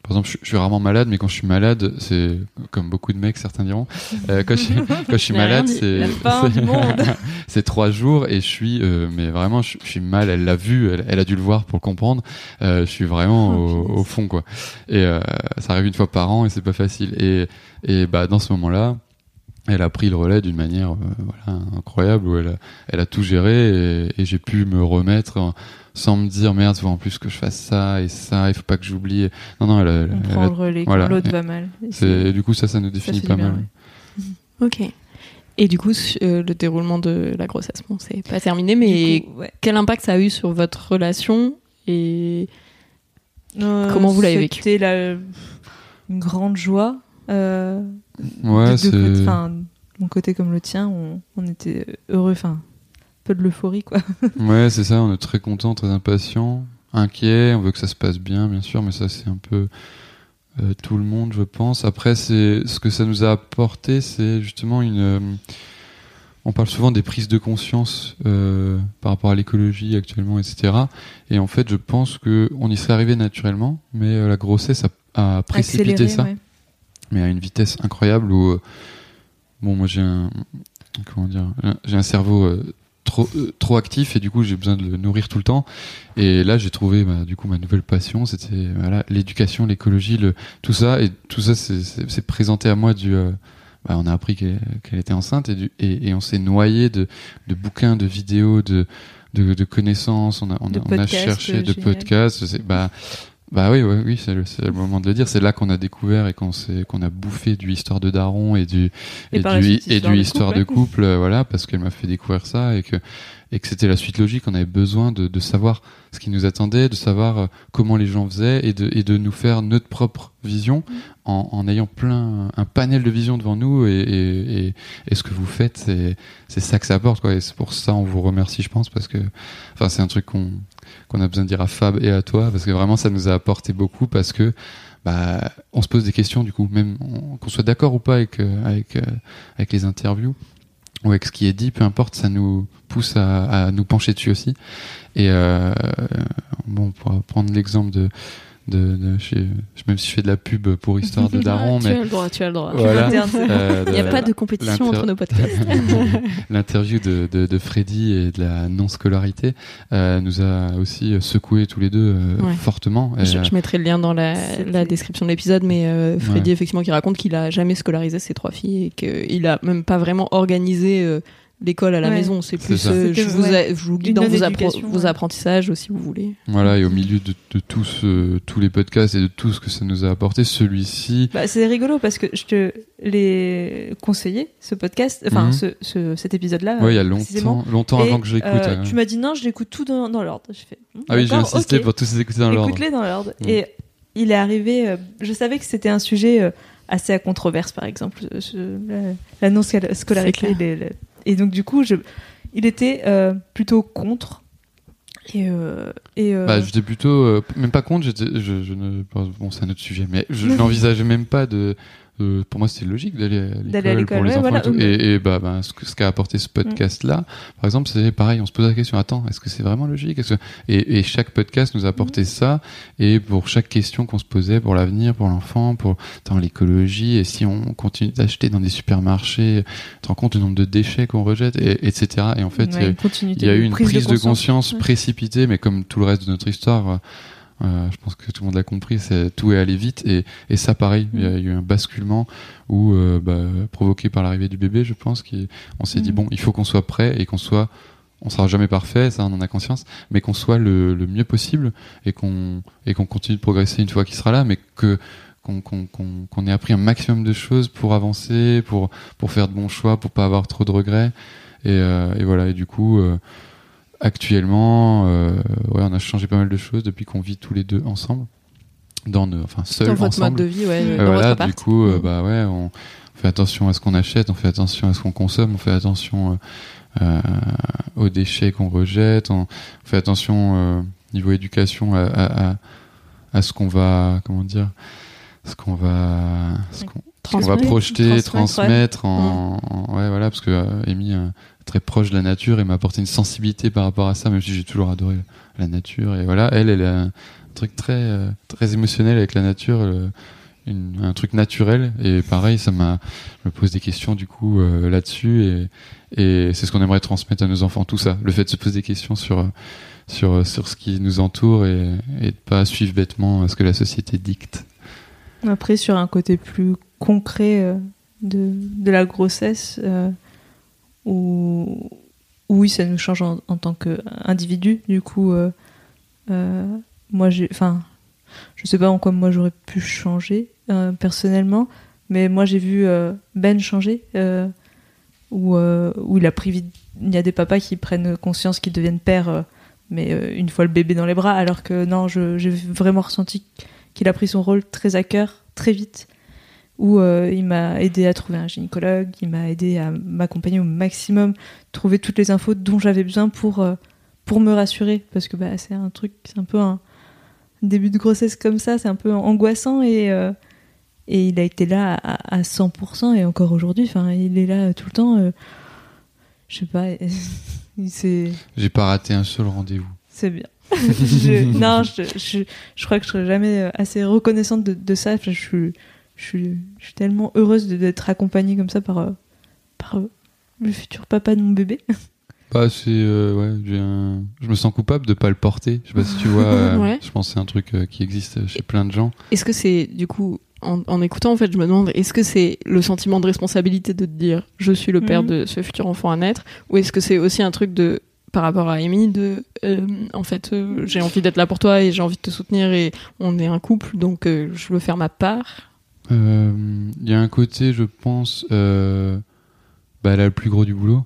par exemple, je, je suis rarement malade, mais quand je suis malade, c'est comme beaucoup de mecs, certains diront. euh, quand, je, *laughs* quand je suis malade, *laughs* c'est trois jours et je suis, euh, mais vraiment, je, je suis mal. Elle l'a vu, elle, elle a dû le voir pour le comprendre. Euh, je suis vraiment Oh, au, au fond, quoi. Et euh, ça arrive une fois par an et c'est pas facile. Et, et bah dans ce moment-là. Elle a pris le relais d'une manière euh, voilà, incroyable où elle a, elle a tout géré et, et j'ai pu me remettre en- sans me dire merde, faut en plus que je fasse ça et ça, il faut pas que j'oublie. Non, non, elle, a- elle on a- prend le relais voilà. quand l'autre va mal. Et du coup, ça, ça nous définit pas bien, mal. ouais. Ok. Et du coup, euh, le déroulement de la grossesse, bon, c'est pas terminé, mais Du coup, ouais. quel impact ça a eu sur votre relation et Euh, Comment vous l'avez vécu? C'était la- une grande joie. euh, Ouais, de c'est. deux côtés. Mon côté comme le tien, on, on était heureux. Enfin, peu de l'euphorie, quoi. *laughs* Ouais, c'est ça, on est très content, très impatient, inquiet, on veut que ça se passe bien, bien sûr, mais ça, c'est un peu euh, tout le monde, je pense. Après, c'est ce que ça nous a apporté, c'est justement une. euh, on parle souvent des prises de conscience euh, par rapport à l'écologie actuellement, etc. Et en fait, je pense que on y serait arrivé naturellement, mais la grossesse a, a précipité Accéléré, ça ouais. mais à une vitesse incroyable où bon moi j'ai un comment dire j'ai un cerveau euh, trop euh, trop actif et du coup j'ai besoin de le nourrir tout le temps. Et là j'ai trouvé bah, du coup ma nouvelle passion c'était voilà l'éducation l'écologie le tout ça. Et tout ça c'est- présenté à moi du euh, bah, on a appris qu'elle était enceinte et, du, et, et on s'est noyé de, de bouquins de vidéos de de, de connaissances. On a on, De a, on a podcasts, cherché de génial. podcasts. Bah bah oui, ouais, oui, c'est le, moment de le dire. C'est là qu'on a découvert et qu'on s'est, qu'on a bouffé du histoire de Daron et du Et du suite, et histoire du de histoire couple, de couple, euh, voilà, parce qu'elle m'a fait découvrir ça et que et que c'était la suite logique. On avait besoin de, de savoir ce qui nous attendait, de savoir euh, comment les gens faisaient et de et de nous faire notre propre vision en, en ayant plein un panel de visions devant nous et et, et, et ce que vous faites, c'est c'est ça que ça apporte quoi. Et c'est pour ça on vous remercie, je pense, parce que enfin c'est un truc qu'on qu'on a besoin de dire à Fab et à toi parce que vraiment ça nous a apporté beaucoup parce que bah on se pose des questions du coup même on- qu'on soit d'accord ou pas avec euh, avec euh, avec les interviews ou avec ce qui est dit peu importe ça nous pousse à, nous pencher dessus aussi. Et euh, bon pour prendre l'exemple de de, de chez, même si je fais de la pub pour Histoire de *laughs* Daron, tu mais as le droit, tu as le droit. voilà. Euh, Il n'y a pas de compétition entre nos podcasts. *laughs* L'interview de, de, de Freddy et de la non-scolarité euh, nous a aussi secoué tous les deux euh, Ouais. fortement. Et, Je, je mettrai le lien dans la, description de l'épisode, mais euh, Freddy, Ouais. effectivement, qui raconte qu'il a jamais scolarisé ses trois filles et qu'il a même pas vraiment organisé euh, l'école à la Ouais. maison. C'est plus, ça. euh, je, vous ouais. a- je vous guide Une dans vos, apprentissages, si vous voulez. Voilà, et au milieu de, de tous, euh, tous les podcasts et de tout ce que ça nous a apporté, celui-ci, Bah, c'est rigolo parce que je te l'ai conseillé, ce podcast, enfin Mhm. ce, ce- cet épisode-là. ouais, il y a longtemps, longtemps Et, avant que je l'écoute. euh, hein. Tu m'as dit non, je l'écoute tout dans, dans l'ordre. Hmm, Ah oui, j'ai insisté ok. pour tous les écouter dans l'ordre. Écoute-les dans l'ordre. Mm. Et il est arrivé. euh, je savais que c'était un sujet euh, assez à controverse, par exemple, euh, ce- la, la non-scolarité. Et donc, du coup, il était euh, plutôt contre. Et, euh, et euh, Bah, j'étais plutôt, même pas contre, je, je ne, bon, c'est un autre sujet, mais je n'envisageais même pas de, de- pour moi, c'était logique d'aller à l'école pour les ouais, enfants voilà, et tout. oui. Et, et bah, bah, ce ce qu'a apporté ce podcast-là, par exemple, c'est pareil, on se pose la question, attends, est-ce que c'est vraiment logique? Est-ce que... et, et chaque podcast nous a apporté ça, et pour chaque question qu'on se posait pour l'avenir, pour l'enfant, pour, dans l'écologie, et si on continue d'acheter dans des supermarchés, tu te rends compte du nombre de déchets qu'on rejette, et, etc. Et en fait, ouais, il y a- y eu une prise, de conscience, Ouais. précipitée, mais comme tout le reste de notre histoire, euh, je pense que tout le monde l'a compris, c'est tout est allé vite et, et ça pareil, il y a eu un basculement où euh, bah, provoqué par l'arrivée du bébé, je pense qu'on s'est dit Mm. bon, il faut qu'on soit prêt et qu'on soit on sera jamais parfait, ça on en a conscience, mais qu'on soit le, le mieux possible et qu'on et qu'on continue de progresser une fois qu'il sera là, mais que qu'on ait appris un maximum de choses pour avancer, pour pour faire de bons choix, pour pas avoir trop de regrets. Et, euh, et voilà. Et du coup, actuellement, euh, ouais, on a changé pas mal de choses depuis qu'on vit tous les deux ensemble, dans nos, enfin seuls dans votre ensemble. mode de vie, ouais, Euh, dans voilà, votre du coup, euh, Mm. bah ouais, on fait attention à ce qu'on achète, on fait attention à ce qu'on consomme, on fait attention euh, aux déchets qu'on rejette, on fait attention niveau éducation à, à, à, à ce qu'on va, comment dire, ce qu'on va, ce qu'on va projeter, transmettre, transmettre, en, en- ouais voilà, parce que Amy très proche de la nature et m'a apporté une sensibilité par rapport à ça, même si j'ai toujours adoré la nature. Et voilà, elle, elle a un truc très euh, très émotionnel avec la nature. euh, un truc naturel. Et pareil ça m'a me pose des questions du coup euh, là-dessus. Et, et c'est ce qu'on aimerait transmettre à nos enfants tout ça. Le fait de se poser des questions sur sur sur ce qui nous entoure et, et de pas suivre bêtement ce que la société dicte. Après, sur un côté plus concret de, de la grossesse, où, oui, ça nous change en, tant qu'individu. Du coup, euh, euh, moi, j'ai. Enfin, je sais pas en quoi moi j'aurais pu changer euh, personnellement, mais moi j'ai vu Ben changer, où, où il a pris. Il y a des papas qui prennent conscience qu'ils deviennent pères, mais une fois le bébé dans les bras, alors que non, j'ai vraiment ressenti qu'il a pris son rôle très à cœur, très vite, où euh, il m'a aidé à trouver un gynécologue, il m'a aidé à m'accompagner au maximum, trouver toutes les infos dont j'avais besoin pour, euh, pour me rassurer, parce que bah, c'est un truc, c'est un peu un début de grossesse comme ça, c'est un peu angoissant et, euh, et il a été là à, à 100% et encore aujourd'hui, il est là tout le temps. je sais pas, *laughs* il s'est j'ai pas raté un seul rendez-vous c'est bien. *laughs* Je- non, je, je, je crois que je serai jamais assez reconnaissante de, de ça. Je, suis- je, suis, je suis tellement heureuse de- d'être accompagnée comme ça par, euh, par euh, le futur papa de mon bébé. *laughs* Bah, c'est euh, ouais, un... je me sens coupable de pas le porter. Je sais pas si tu vois. euh, *laughs* Ouais. Je pense que c'est un truc euh, qui existe chez plein de gens. Est-ce que c'est, du coup, en, en écoutant, en fait, je me demande, est-ce que c'est le sentiment de responsabilité de te dire, je suis le père Mhm. de ce futur enfant à naître, ou est-ce que c'est aussi un truc de, par rapport à Amy, de, euh, en fait, euh, j'ai envie d'être là pour toi et j'ai envie de te soutenir et on est un couple, donc euh, je veux faire ma part. Euh, Il y a un côté, je pense, euh, bah, elle a le plus gros du boulot.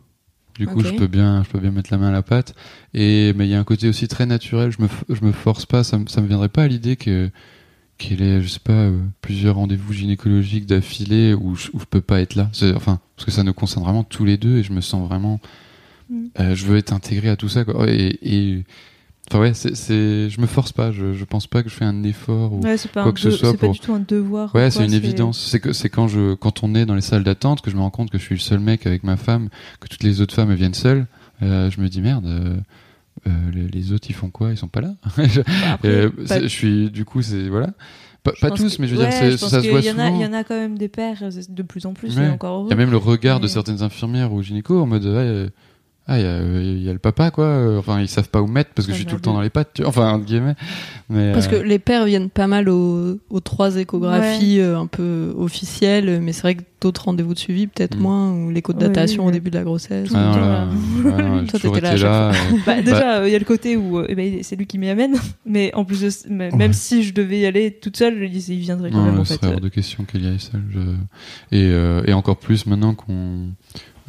Du coup, je peux bien, je peux bien mettre la main à la pâte. Et mais il y a un côté aussi très naturel. Je me, je me force pas. Ça, ça me viendrait pas à l'idée que qu'elle ait, je sais pas, euh, plusieurs rendez-vous gynécologiques d'affilée où je, où je peux pas être là. C'est- Enfin, parce que ça nous concerne vraiment tous les deux et je me sens vraiment. Mm. euh, je veux être intégré à tout ça. Quoi. Et, et enfin ouais, c'est, c'est, je me force pas. Je, je pense pas que je fais un effort. Ou... Ouais, pas, quoi que ce soit c'est pas pour- du tout un devoir. Ouais, ou c'est une évidence. C'est que c'est quand je quand on est dans les salles d'attente que je me rends compte que je suis le seul mec avec ma femme, que toutes les autres femmes viennent seules. Euh, je me dis merde. euh, euh, les, les autres ils font quoi? Ils sont pas là. Je- *laughs* Après, euh, pas- je suis du coup c'est voilà. Pas, pas tous, que- mais je veux ouais, dire je pense ça se voit. Il y en a quand même des pères de plus en plus, Ouais. et encore heureux. Il y a même le regard de certaines infirmières ou gynécos en mode ah, ah il y, a, il y a le papa quoi enfin ils savent pas où mettre parce que Ça je suis va tout le temps dans les pattes tu vois. enfin entre guillemets mais Parce que euh, les pères viennent pas mal aux, aux trois échographies euh, un peu officielles, mais c'est vrai que d'autres rendez-vous de suivi, peut-être Mm. moins, ou l'écho de Ouais, datation au début de la grossesse. Ah, le non, là, ouais, Toi, t'étais là euh, Bah, déjà, il y a le côté où euh, eh ben, c'est lui qui m'y amène, *laughs* mais en plus de c- mais même Ouais. si je devais y aller toute seule, il, il viendrait quand Non, même en ce fait. serait hors de question qu'elle y aille seule. je- Et, euh, et encore plus maintenant qu'on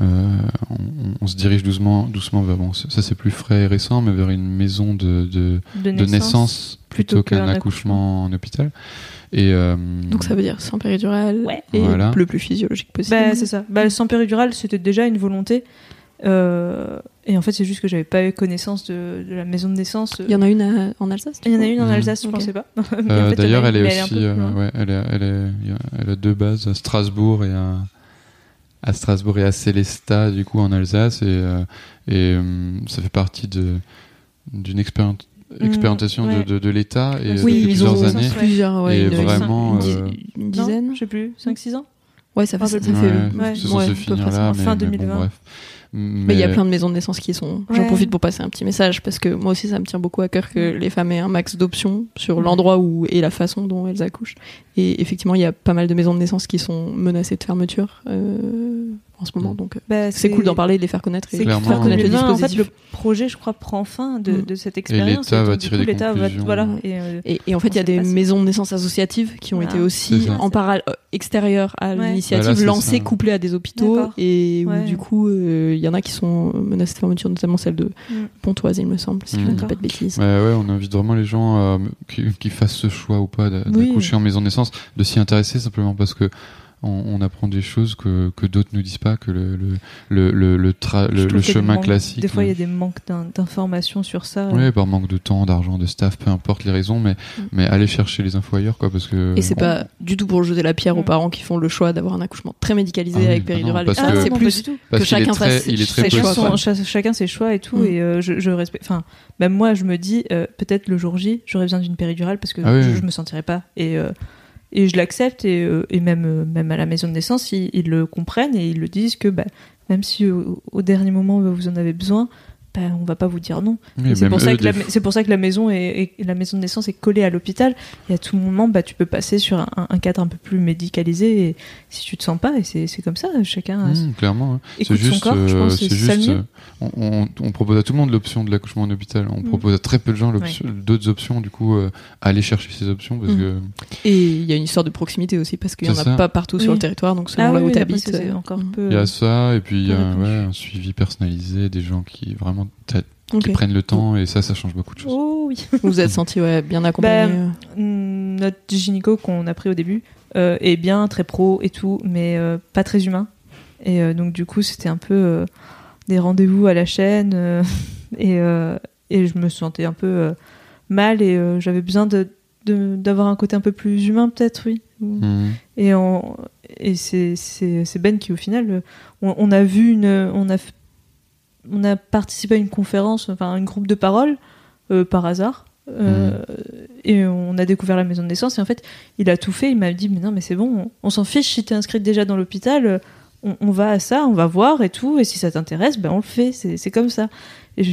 on, on se dirige doucement, doucement vers bon, ça c'est plus frais et récent, mais vers une maison de, de, de, de naissance plutôt, plutôt qu'un accouchement en hôpital. Et euh, Donc ça veut dire sans péridurale Ouais. et Voilà. le plus physiologique possible. Bah, c'est ça. Bah, sans péridurale, c'était déjà une volonté. Euh, et en fait, c'est juste que j'avais pas eu connaissance de, de la maison de naissance. Il y en a une à- en Alsace Il y en a une en. Alsace, je Ok. pensais pas. *laughs* En euh, fait, d'ailleurs, elle est aussi, euh, ouais, elle, est, est, elle a deux bases à Strasbourg et à, à Strasbourg et à Célestat, du coup, en Alsace, et, euh, et euh, ça fait partie de d'une expérien- expérimentation de, ouais. de, de l'État et Oui, euh, depuis ils ont plusieurs années. ouais. plusieurs, ouais, Et une, vraiment, une, euh, une Non, dizaine. je sais plus, 5-6 ans Ouais, ça fait, ça Ouais, fait Ouais, ouais. c'est ouais, finir ça. là, mais, fin mais bon, 2020. bref. Mais il y a plein de maisons de naissance qui sont. J'en Ouais. profite pour passer un petit message parce que moi aussi ça me tient beaucoup à cœur que Mm. les femmes aient un max d'options sur l'endroit où et la façon dont elles accouchent. Et effectivement, il y a pas mal de maisons de naissance qui sont menacées de fermeture euh, en ce moment. Mm. Donc euh, Bah, c'est cool d'en parler, de les faire connaître et C'est de Clairement, faire connaître le connaître En fait, dispositif. le projet, je crois, prend fin de, Mm. de cette expérience. l'État va tirer coup, des va- conclusions. Voilà. Et, euh, Et, et en fait, il y a des maisons de naissance associatives qui ont Voilà. été aussi en parallèle euh, extérieures à Ouais. l'initiative, Voilà, c'est lancées, ça. couplées à des hôpitaux. D'accord. Et où Ouais. du coup, euh, il y en a qui sont menacées de fermeture, notamment celle de Mm. Pontoise, il me semble, si je ne dis pas de bêtises. Ouais, ouais, on invite vraiment les gens qui, fassent ce choix ou pas d'accoucher en maison de naissance, de s'y intéresser simplement parce que on, on apprend des choses que, que d'autres nous disent pas, que le, le, le, le, tra- chemin manques- classique. Des fois, il y a des manques d'in- d'informations sur ça. Ouais, par manque de temps, d'argent, de staff, peu importe les raisons, mais, Mm. mais aller chercher les infos ailleurs, quoi, parce que. Et c'est pas du tout pour jeter la pierre aux Mm. parents qui font le choix d'avoir un accouchement très médicalisé Ah oui, avec ah péridurale. parce ça, que- c'est plus pas du tout. parce que est chacun fasse ses choix, son- chacun ses choix et tout Mm. et euh, je, je respecte enfin même moi je me dis euh, peut-être le jour J j'aurais besoin d'une péridurale parce que Ah oui, je, oui. je me sentirais pas et euh, et je l'accepte et, euh, même euh, même à la maison de naissance ils, le comprennent et ils le disent que bah, même si au, dernier moment vous en avez besoin bah, on va pas vous dire non Oui, c'est pour des pour ça que la maison est, est- la maison de naissance est collée à l'hôpital et à tout moment bah tu peux passer sur un, un cadre un peu plus médicalisé et si tu te sens pas et c'est c'est comme ça chacun a- Mmh, clairement, c'est juste, son corps je euh, pense juste, euh, on, on- on propose à tout le monde l'option de l'accouchement en hôpital. On Mm. propose à très peu de gens d'autres options, du coup, euh, aller chercher ces options parce Mm. que Et il y a une histoire de proximité aussi parce qu'il y en a ça. pas partout sur le territoire, donc selon ah là oui, où tu habites. c'est- c'est encore un peu il y a ça, et puis il y a un suivi personnalisé, des gens qui vraiment t'a- Ok. qui prennent le temps, et ça, ça change beaucoup de choses. oh oui Vous vous êtes senti ouais, bien accompagné. euh. Mm, notre gynéco qu'on a pris au début euh, est bien, très pro et tout, mais euh, pas très humain. Et euh, donc du coup, c'était un peu euh, des rendez-vous à la chaîne euh, *laughs* et, euh, et je me sentais un peu euh, mal et euh, j'avais besoin de d'avoir un côté un peu plus humain peut-être oui Mhm. et on, et c'est Ben qui au final on, on a vu une on a f- on a participé à une conférence enfin un groupe de parole euh, par hasard euh, et on a découvert la maison de naissance et en fait il a tout fait il m'a dit mais non mais c'est bon on, s'en fiche si t'es inscrite déjà dans l'hôpital euh, on, on va à ça on va voir et tout et si ça t'intéresse ben on le fait. C'est comme ça. Et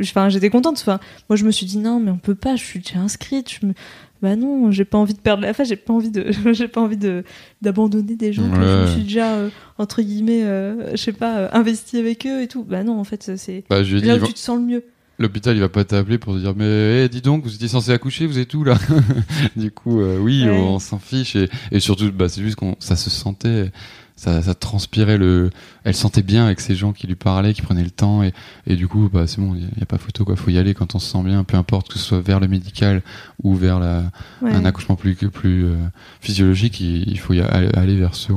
enfin j'étais contente. Enfin moi je me suis dit non mais on peut pas je suis déjà inscrite je me bah non j'ai pas envie de perdre la face j'ai pas envie de *laughs* j'ai pas envie de d'abandonner des gens que je me Ouais. suis déjà euh, entre guillemets euh, je sais pas euh, investi avec eux et tout. Bah non en fait c'est Bah, là où tu te sens le mieux. L'hôpital, il va pas t'appeler pour te dire, mais eh, dis donc, vous étiez censé accoucher, vous êtes où là? *laughs* Du coup, oui, Ouais. on s'en fiche, et, et surtout, bah, c'est juste qu'on, ça se sentait, ça, ça transpirait le, elle sentait bien avec ces gens qui lui parlaient, qui prenaient le temps, et, et du coup, bah, c'est bon, il y, a- pas photo, quoi, faut y aller quand on se sent bien, peu importe que ce soit vers le médical ou vers la, Ouais. un accouchement plus, plus euh, physiologique, il, il faut y aller, aller vers ce.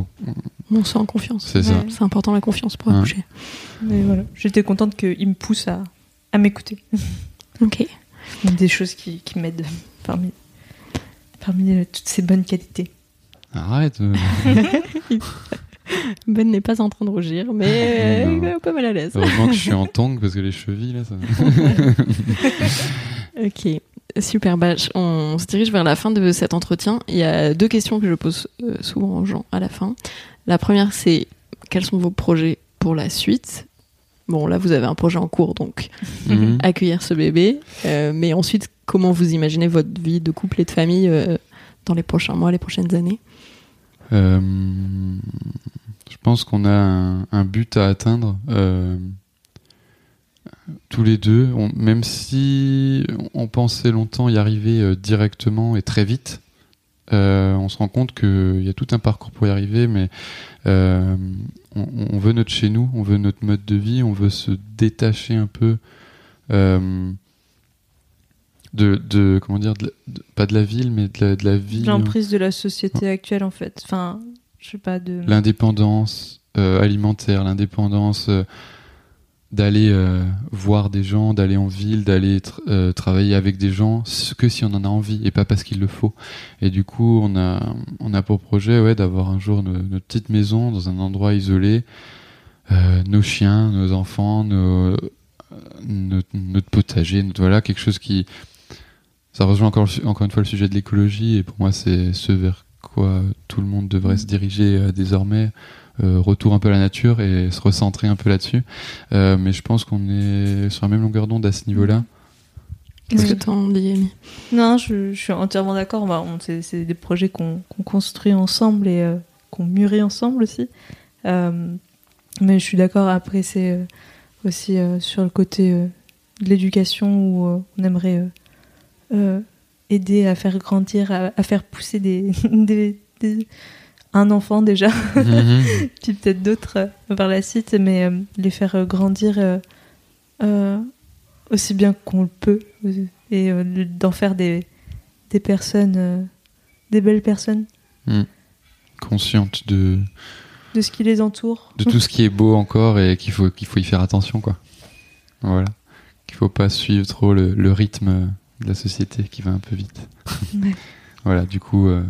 On se sent en confiance. C'est ça. Ouais. C'est important la confiance pour accoucher. voilà j'étais contente qu'il me pousse à à m'écouter *laughs* Ok. des choses qui, qui m'aident parmi parmi euh, toutes ces bonnes qualités Arrête. *laughs* *laughs* Ben n'est pas en train de rougir, mais *laughs* euh, pas mal à l'aise. Heureusement que je suis en *laughs* tongue parce que les chevilles, là, ça. Ok, super. Bah, on se dirige vers la fin de cet entretien. Il y a deux questions que je pose euh, souvent aux gens à la fin. La première, c'est quels sont vos projets pour la suite? Bon, là, vous avez un projet en cours, donc Mhm. accueillir ce bébé. Euh, mais ensuite, comment vous imaginez votre vie de couple et de famille euh, dans les prochains mois, les prochaines années? Euh, je pense qu'on a un, un but à atteindre euh, tous les deux. On- même si on pensait longtemps y arriver euh, directement et très vite, euh, on se rend compte qu'il y a tout un parcours pour y arriver, mais on, on veut notre chez nous, on veut notre mode de vie, on veut se détacher un peu. de, de comment dire de la- de- pas de la ville mais de la, de la vie L'emprise de la société actuelle, en fait. Enfin, l'indépendance euh, alimentaire, l'indépendance euh, d'aller euh, voir des gens, d'aller en ville, d'aller tr- travailler avec des gens, ce que si on en a envie et pas parce qu'il le faut. Et du coup, on a, on a pour projet ouais, d'avoir un jour no- notre petite maison dans un endroit isolé, nos chiens, nos enfants, notre, potager, voilà, quelque chose qui... Ça rejoint encore, encore une fois le sujet de l'écologie et pour moi c'est ce vers quoi tout le monde devrait se diriger euh, désormais euh, retour un peu à la nature et se recentrer un peu là-dessus. Euh, mais je pense qu'on est sur la même longueur d'onde à ce niveau-là. Qu'est-ce Oui. que t'en dis, Amy? Non, je, je suis entièrement d'accord. Bah, on- c'est, c'est des projets qu'on, qu'on construit ensemble et euh, qu'on mûrit ensemble aussi. Euh, mais je suis d'accord. Après, c'est euh, aussi euh, sur le côté euh, de l'éducation où euh, on aimerait euh, euh, aider à faire grandir, à, à faire pousser des, *laughs* des- des- un enfant déjà, Mhm. *laughs* puis peut-être d'autres euh, par la suite, mais euh, les faire euh, grandir aussi bien qu'on le peut et d'en faire des, des personnes, des belles personnes, Consciente de, de ce qui les entoure. de tout ce qui est beau encore et qu'il faut, qu'il faut y faire attention. quoi. Voilà. Qu'il faut pas suivre trop le, le rythme de la société qui va un peu vite. Ouais. *laughs* Voilà, du coup, euh,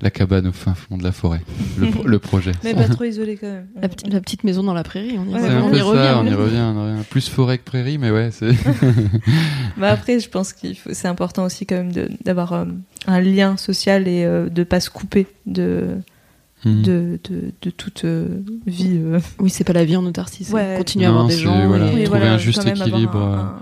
la cabane au fin fond de la forêt. Le, pro- le projet. Mais pas trop isolé quand même. la, petite- la petite maison dans la prairie, on y, Ouais, C'est revient, un on peu y ça, revient. on y revient, on y revient. Plus forêt que prairie, mais ouais, c'est. *laughs* Bah après, je pense qu'il faut, c'est important aussi quand même de- d'avoir euh, un lien social et euh, de pas se couper de, Mhm. de, de, de toute euh, vie. euh. Oui, c'est pas la vie en autarcie, c'est Ouais. continuer à avoir des gens. voilà. et- Oui, trouver un juste équilibre, un-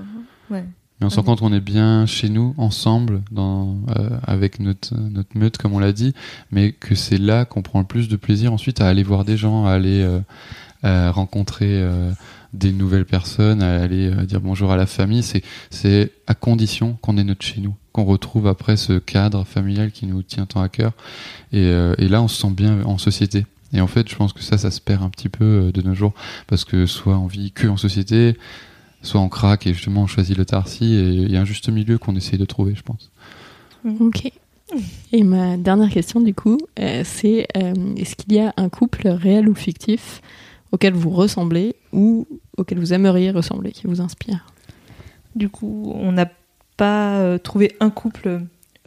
un- ouais. Mais on se rend compte qu'on est bien chez nous, ensemble, dans, euh, avec notre, notre meute, comme on l'a dit, mais que c'est là qu'on prend le plus de plaisir ensuite à aller voir des gens, à aller euh, à rencontrer euh, des nouvelles personnes, à aller euh, dire bonjour à la famille. C'est, c'est à condition qu'on ait notre chez nous, qu'on retrouve après ce cadre familial qui nous tient tant à cœur. Et, euh, et là, on se sent bien en société. Et en fait, je pense que ça, ça se perd un petit peu euh, de nos jours, parce que soit on vit que en société, soit on craque et justement on choisit l'autarcie et il y a un juste milieu qu'on essaye de trouver, je pense. Ok. Et ma dernière question, du coup, euh, c'est euh, est-ce qu'il y a un couple réel ou fictif auquel vous ressemblez ou auquel vous aimeriez ressembler, qui vous inspire? Du coup, on n'a pas euh, trouvé un couple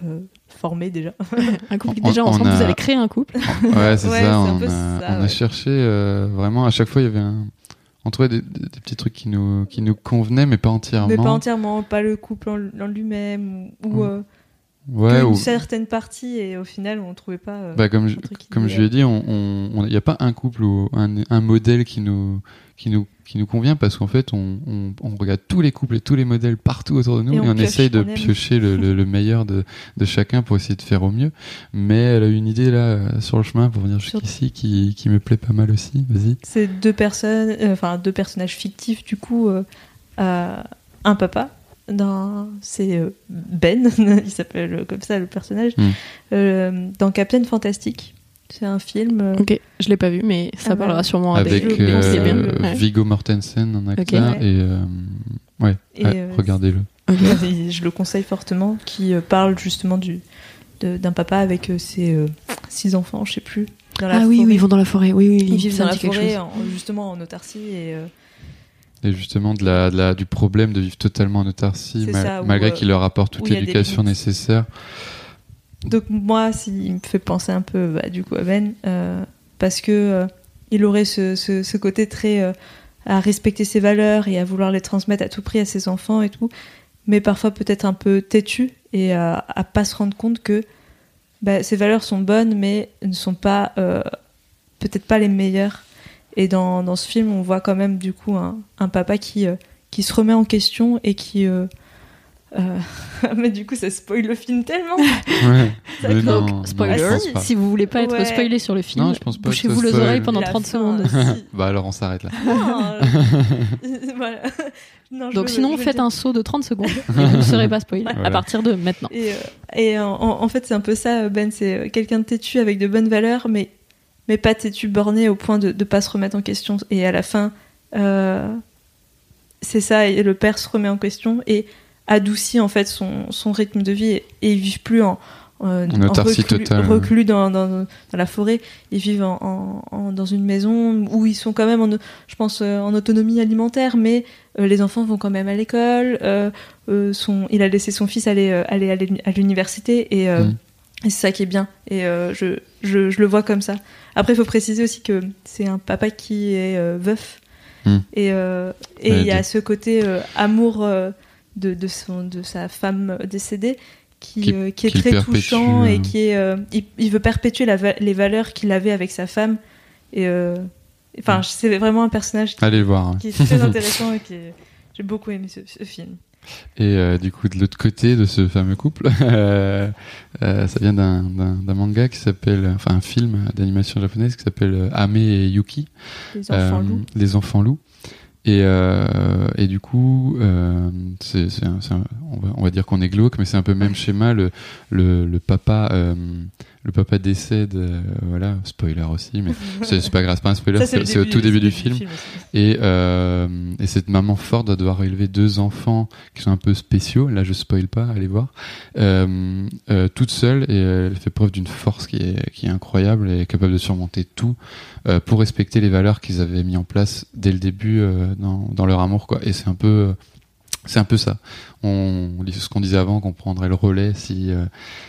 euh, formé déjà. *laughs* Un couple On- déjà on ensemble, a- vous allez créer un couple Ouais, c'est Ouais, ça. on a, ça, on a ouais. cherché euh, vraiment. À chaque fois, il y avait un. On trouvait des, des- des petits trucs qui nous qui nous convenaient, mais pas entièrement. Mais pas entièrement, pas le couple en, en lui-même ou, ou, Mm. euh, Ouais. ou- certaine partie et au final on trouvait pas. euh, bah, comme je, comme je lui ai dit, on il n'y a pas un couple ou un, un modèle qui nous qui nous qui nous convient parce qu'en fait, on, on, on regarde tous les couples et tous les modèles partout autour de nous Et et on essaye de piocher le, le, le meilleur de, de chacun pour essayer de faire au mieux. Mais elle a eu une idée là sur le chemin pour venir jusqu'ici qui qui me plaît pas mal aussi. Vas-y. C'est deux personnes, euh, enfin deux personnages fictifs du coup, euh, euh, un papa. Dans, c'est euh, Ben, *laughs* il s'appelle comme ça le personnage, Mm. euh, dans Captain Fantastic. C'est un film. euh, Ok, je l'ai pas vu, mais ça Ah parlera sûrement avec avec, bien. euh, Ouais. Viggo Mortensen en acteur Ok. Ouais. et euh, ouais, Et, ouais, euh, regardez-le. *laughs* Et je le conseille fortement, qui euh, parle justement du, de- d'un papa avec euh, ses euh, six enfants, je sais plus. Dans la Ah oui, forêt. oui, ils vont dans la forêt. Oui, oui, Ils vivent dans la forêt, en- justement en autarcie. Et, euh, Et justement de la, de la- du problème de vivre totalement en autarcie ça, malgré euh, qu'il leur apporte toute il l'éducation nécessaire. Donc moi, s'il me fait penser un peu bah, du coup à Ben, euh, parce que euh, il aurait ce, ce, ce côté très euh, à respecter ses valeurs et à vouloir les transmettre à tout prix à ses enfants et tout, mais parfois peut-être un peu têtu et à, à pas se rendre compte que bah, ces valeurs sont bonnes, mais ne sont pas peut-être pas les meilleures. Et dans, dans ce film, on voit quand même du coup un, un papa qui euh, qui se remet en question et qui euh, euh, *laughs* mais du coup ça spoil le film tellement Ouais. Donc, non, spoiler, si vous voulez pas être Ouais. spoilé sur le film, bouchez-vous les oreilles pendant La 30 fin, secondes. si. *laughs* Bah alors on s'arrête là. Non, *laughs* voilà. Donc veux- sinon, faites dire- un saut de 30 secondes et vous ne serez pas spoilé à partir de maintenant. Et, euh, et en, fait, c'est un peu ça, Ben. C'est quelqu'un de têtu avec de bonnes valeurs, mais, mais pas têtu borné au point de ne pas se remettre en question. Et à la fin, euh, c'est ça, et le père se remet en question et adoucit en fait son, son rythme de vie et, et ils vivent plus en, euh, En autarcie reclus, totale, reclus dans, dans, dans la forêt. Ils vivent en, dans une maison où ils sont quand même, en, je pense, euh, en autonomie alimentaire, mais euh, les enfants vont quand même à l'école. euh, il a laissé son fils aller, aller à l'uni- à l'université et, Mm. Et c'est ça qui est bien. Et euh, je, je, je le vois comme ça. Après, il faut préciser aussi que c'est un papa qui est euh, veuf. Mm. Et euh, et Ouais, il y a ce côté euh, amour euh, de, de, son, de sa femme décédée qui, Qui- euh, qui est très perpétue, touchant et qui est. euh, il, il veut perpétuer la les valeurs qu'il avait avec sa femme. Et. euh, Enfin, Mm. c'est vraiment un personnage qui, Allez le voir. qui est très *laughs* intéressant et qui est- j'ai beaucoup aimé ce, ce film. Et euh, du coup, de l'autre côté de ce fameux couple, *laughs* euh, euh, ça vient d'un- manga qui s'appelle, enfin un film d'animation japonaise qui s'appelle Ame et Yuki, Les enfants loups. les enfants loups. Et, et du coup, c'est, on, va, on va dire qu'on est glauque, mais c'est un peu le même schéma. Le, le, le papa, le papa décède, euh, voilà, spoiler aussi, mais *laughs* c'est, pas grave, c'est pas un spoiler, c'est, au tout début du film. Et, euh, et cette maman forte doit devoir élever deux enfants qui sont un peu spéciaux. Là, je spoil pas, allez voir. Euh, toute seule et elle fait preuve d'une force qui est, qui est incroyable et capable de surmonter tout pour respecter les valeurs qu'ils avaient mis en place dès le début dans, dans leur amour, quoi. Et c'est un peu, c'est un peu ça. On, on dit ce qu'on disait avant, qu'on prendrait le relais si euh,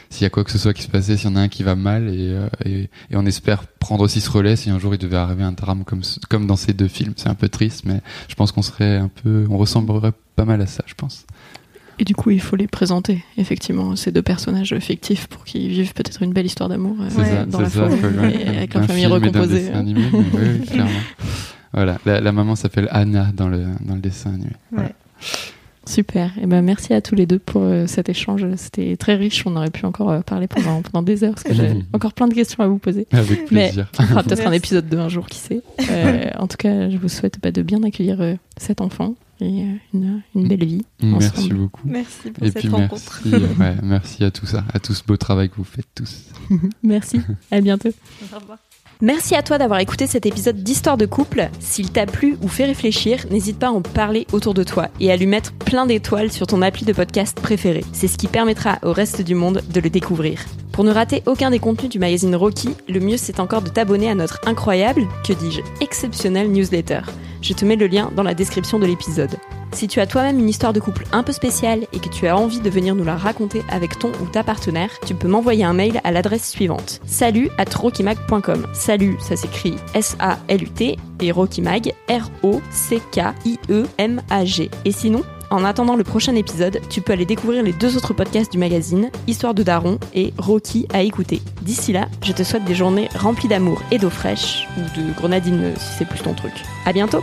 s'il y a quoi que ce soit qui se passait, s'il y en a un qui va mal et, euh, et, et on espère prendre aussi ce relais si un jour il devait arriver un drame comme comme dans ces deux films. C'est un peu triste, mais je pense qu'on serait un peu, on ressemblerait pas mal à ça, je pense. Et du coup, il faut les présenter, effectivement, ces deux personnages fictifs pour qu'ils vivent peut-être une belle histoire d'amour euh, C'est Ouais. ça, dans la ça. forêt *laughs* et avec leur famille et recomposée. dessin animé, mais oui, oui, clairement. *laughs* Voilà, la, la maman s'appelle Anna dans le dans le dessin animé. Voilà. Super. Et ben merci à tous les deux pour euh, cet échange. C'était très riche. On aurait pu encore euh, parler pendant pendant des heures parce que j'ai *laughs* encore plein de questions à vous poser. Avec Mais- plaisir. On fera *laughs* peut-être un épisode 2 un jour, qui sait. *laughs* Euh, en tout cas, je vous souhaite bah, de bien accueillir euh, cet enfant et euh, une, une belle vie. Merci ensemble. beaucoup. Merci pour Et cette puis rencontre. merci, euh, ouais, merci à tout ça, à tout ce beau travail que vous faites tous. Merci. À bientôt. Au revoir. Merci à toi d'avoir écouté cet épisode d'Histoire de couple. S'il t'a plu ou fait réfléchir, n'hésite pas à en parler autour de toi et à lui mettre plein d'étoiles sur ton appli de podcast préféré. C'est ce qui permettra au reste du monde de le découvrir. Pour ne rater aucun des contenus du magazine Rocky, le mieux c'est encore de t'abonner à notre incroyable, que dis-je, exceptionnel newsletter. Je te mets le lien dans la description de l'épisode. Si tu as toi-même une histoire de couple un peu spéciale et que tu as envie de venir nous la raconter avec ton ou ta partenaire, tu peux m'envoyer un mail à l'adresse suivante salut at rockymag.com. Salut, ça s'écrit S-A-L-U-T et Rockymag, R-O-C-K-I-E-M-A-G. Et sinon, en attendant le prochain épisode, tu peux aller découvrir les deux autres podcasts du magazine, Histoire de Daron et Rocky à écouter. D'ici là, je te souhaite des journées remplies d'amour et d'eau fraîche, ou de grenadine si c'est plus ton truc. À bientôt!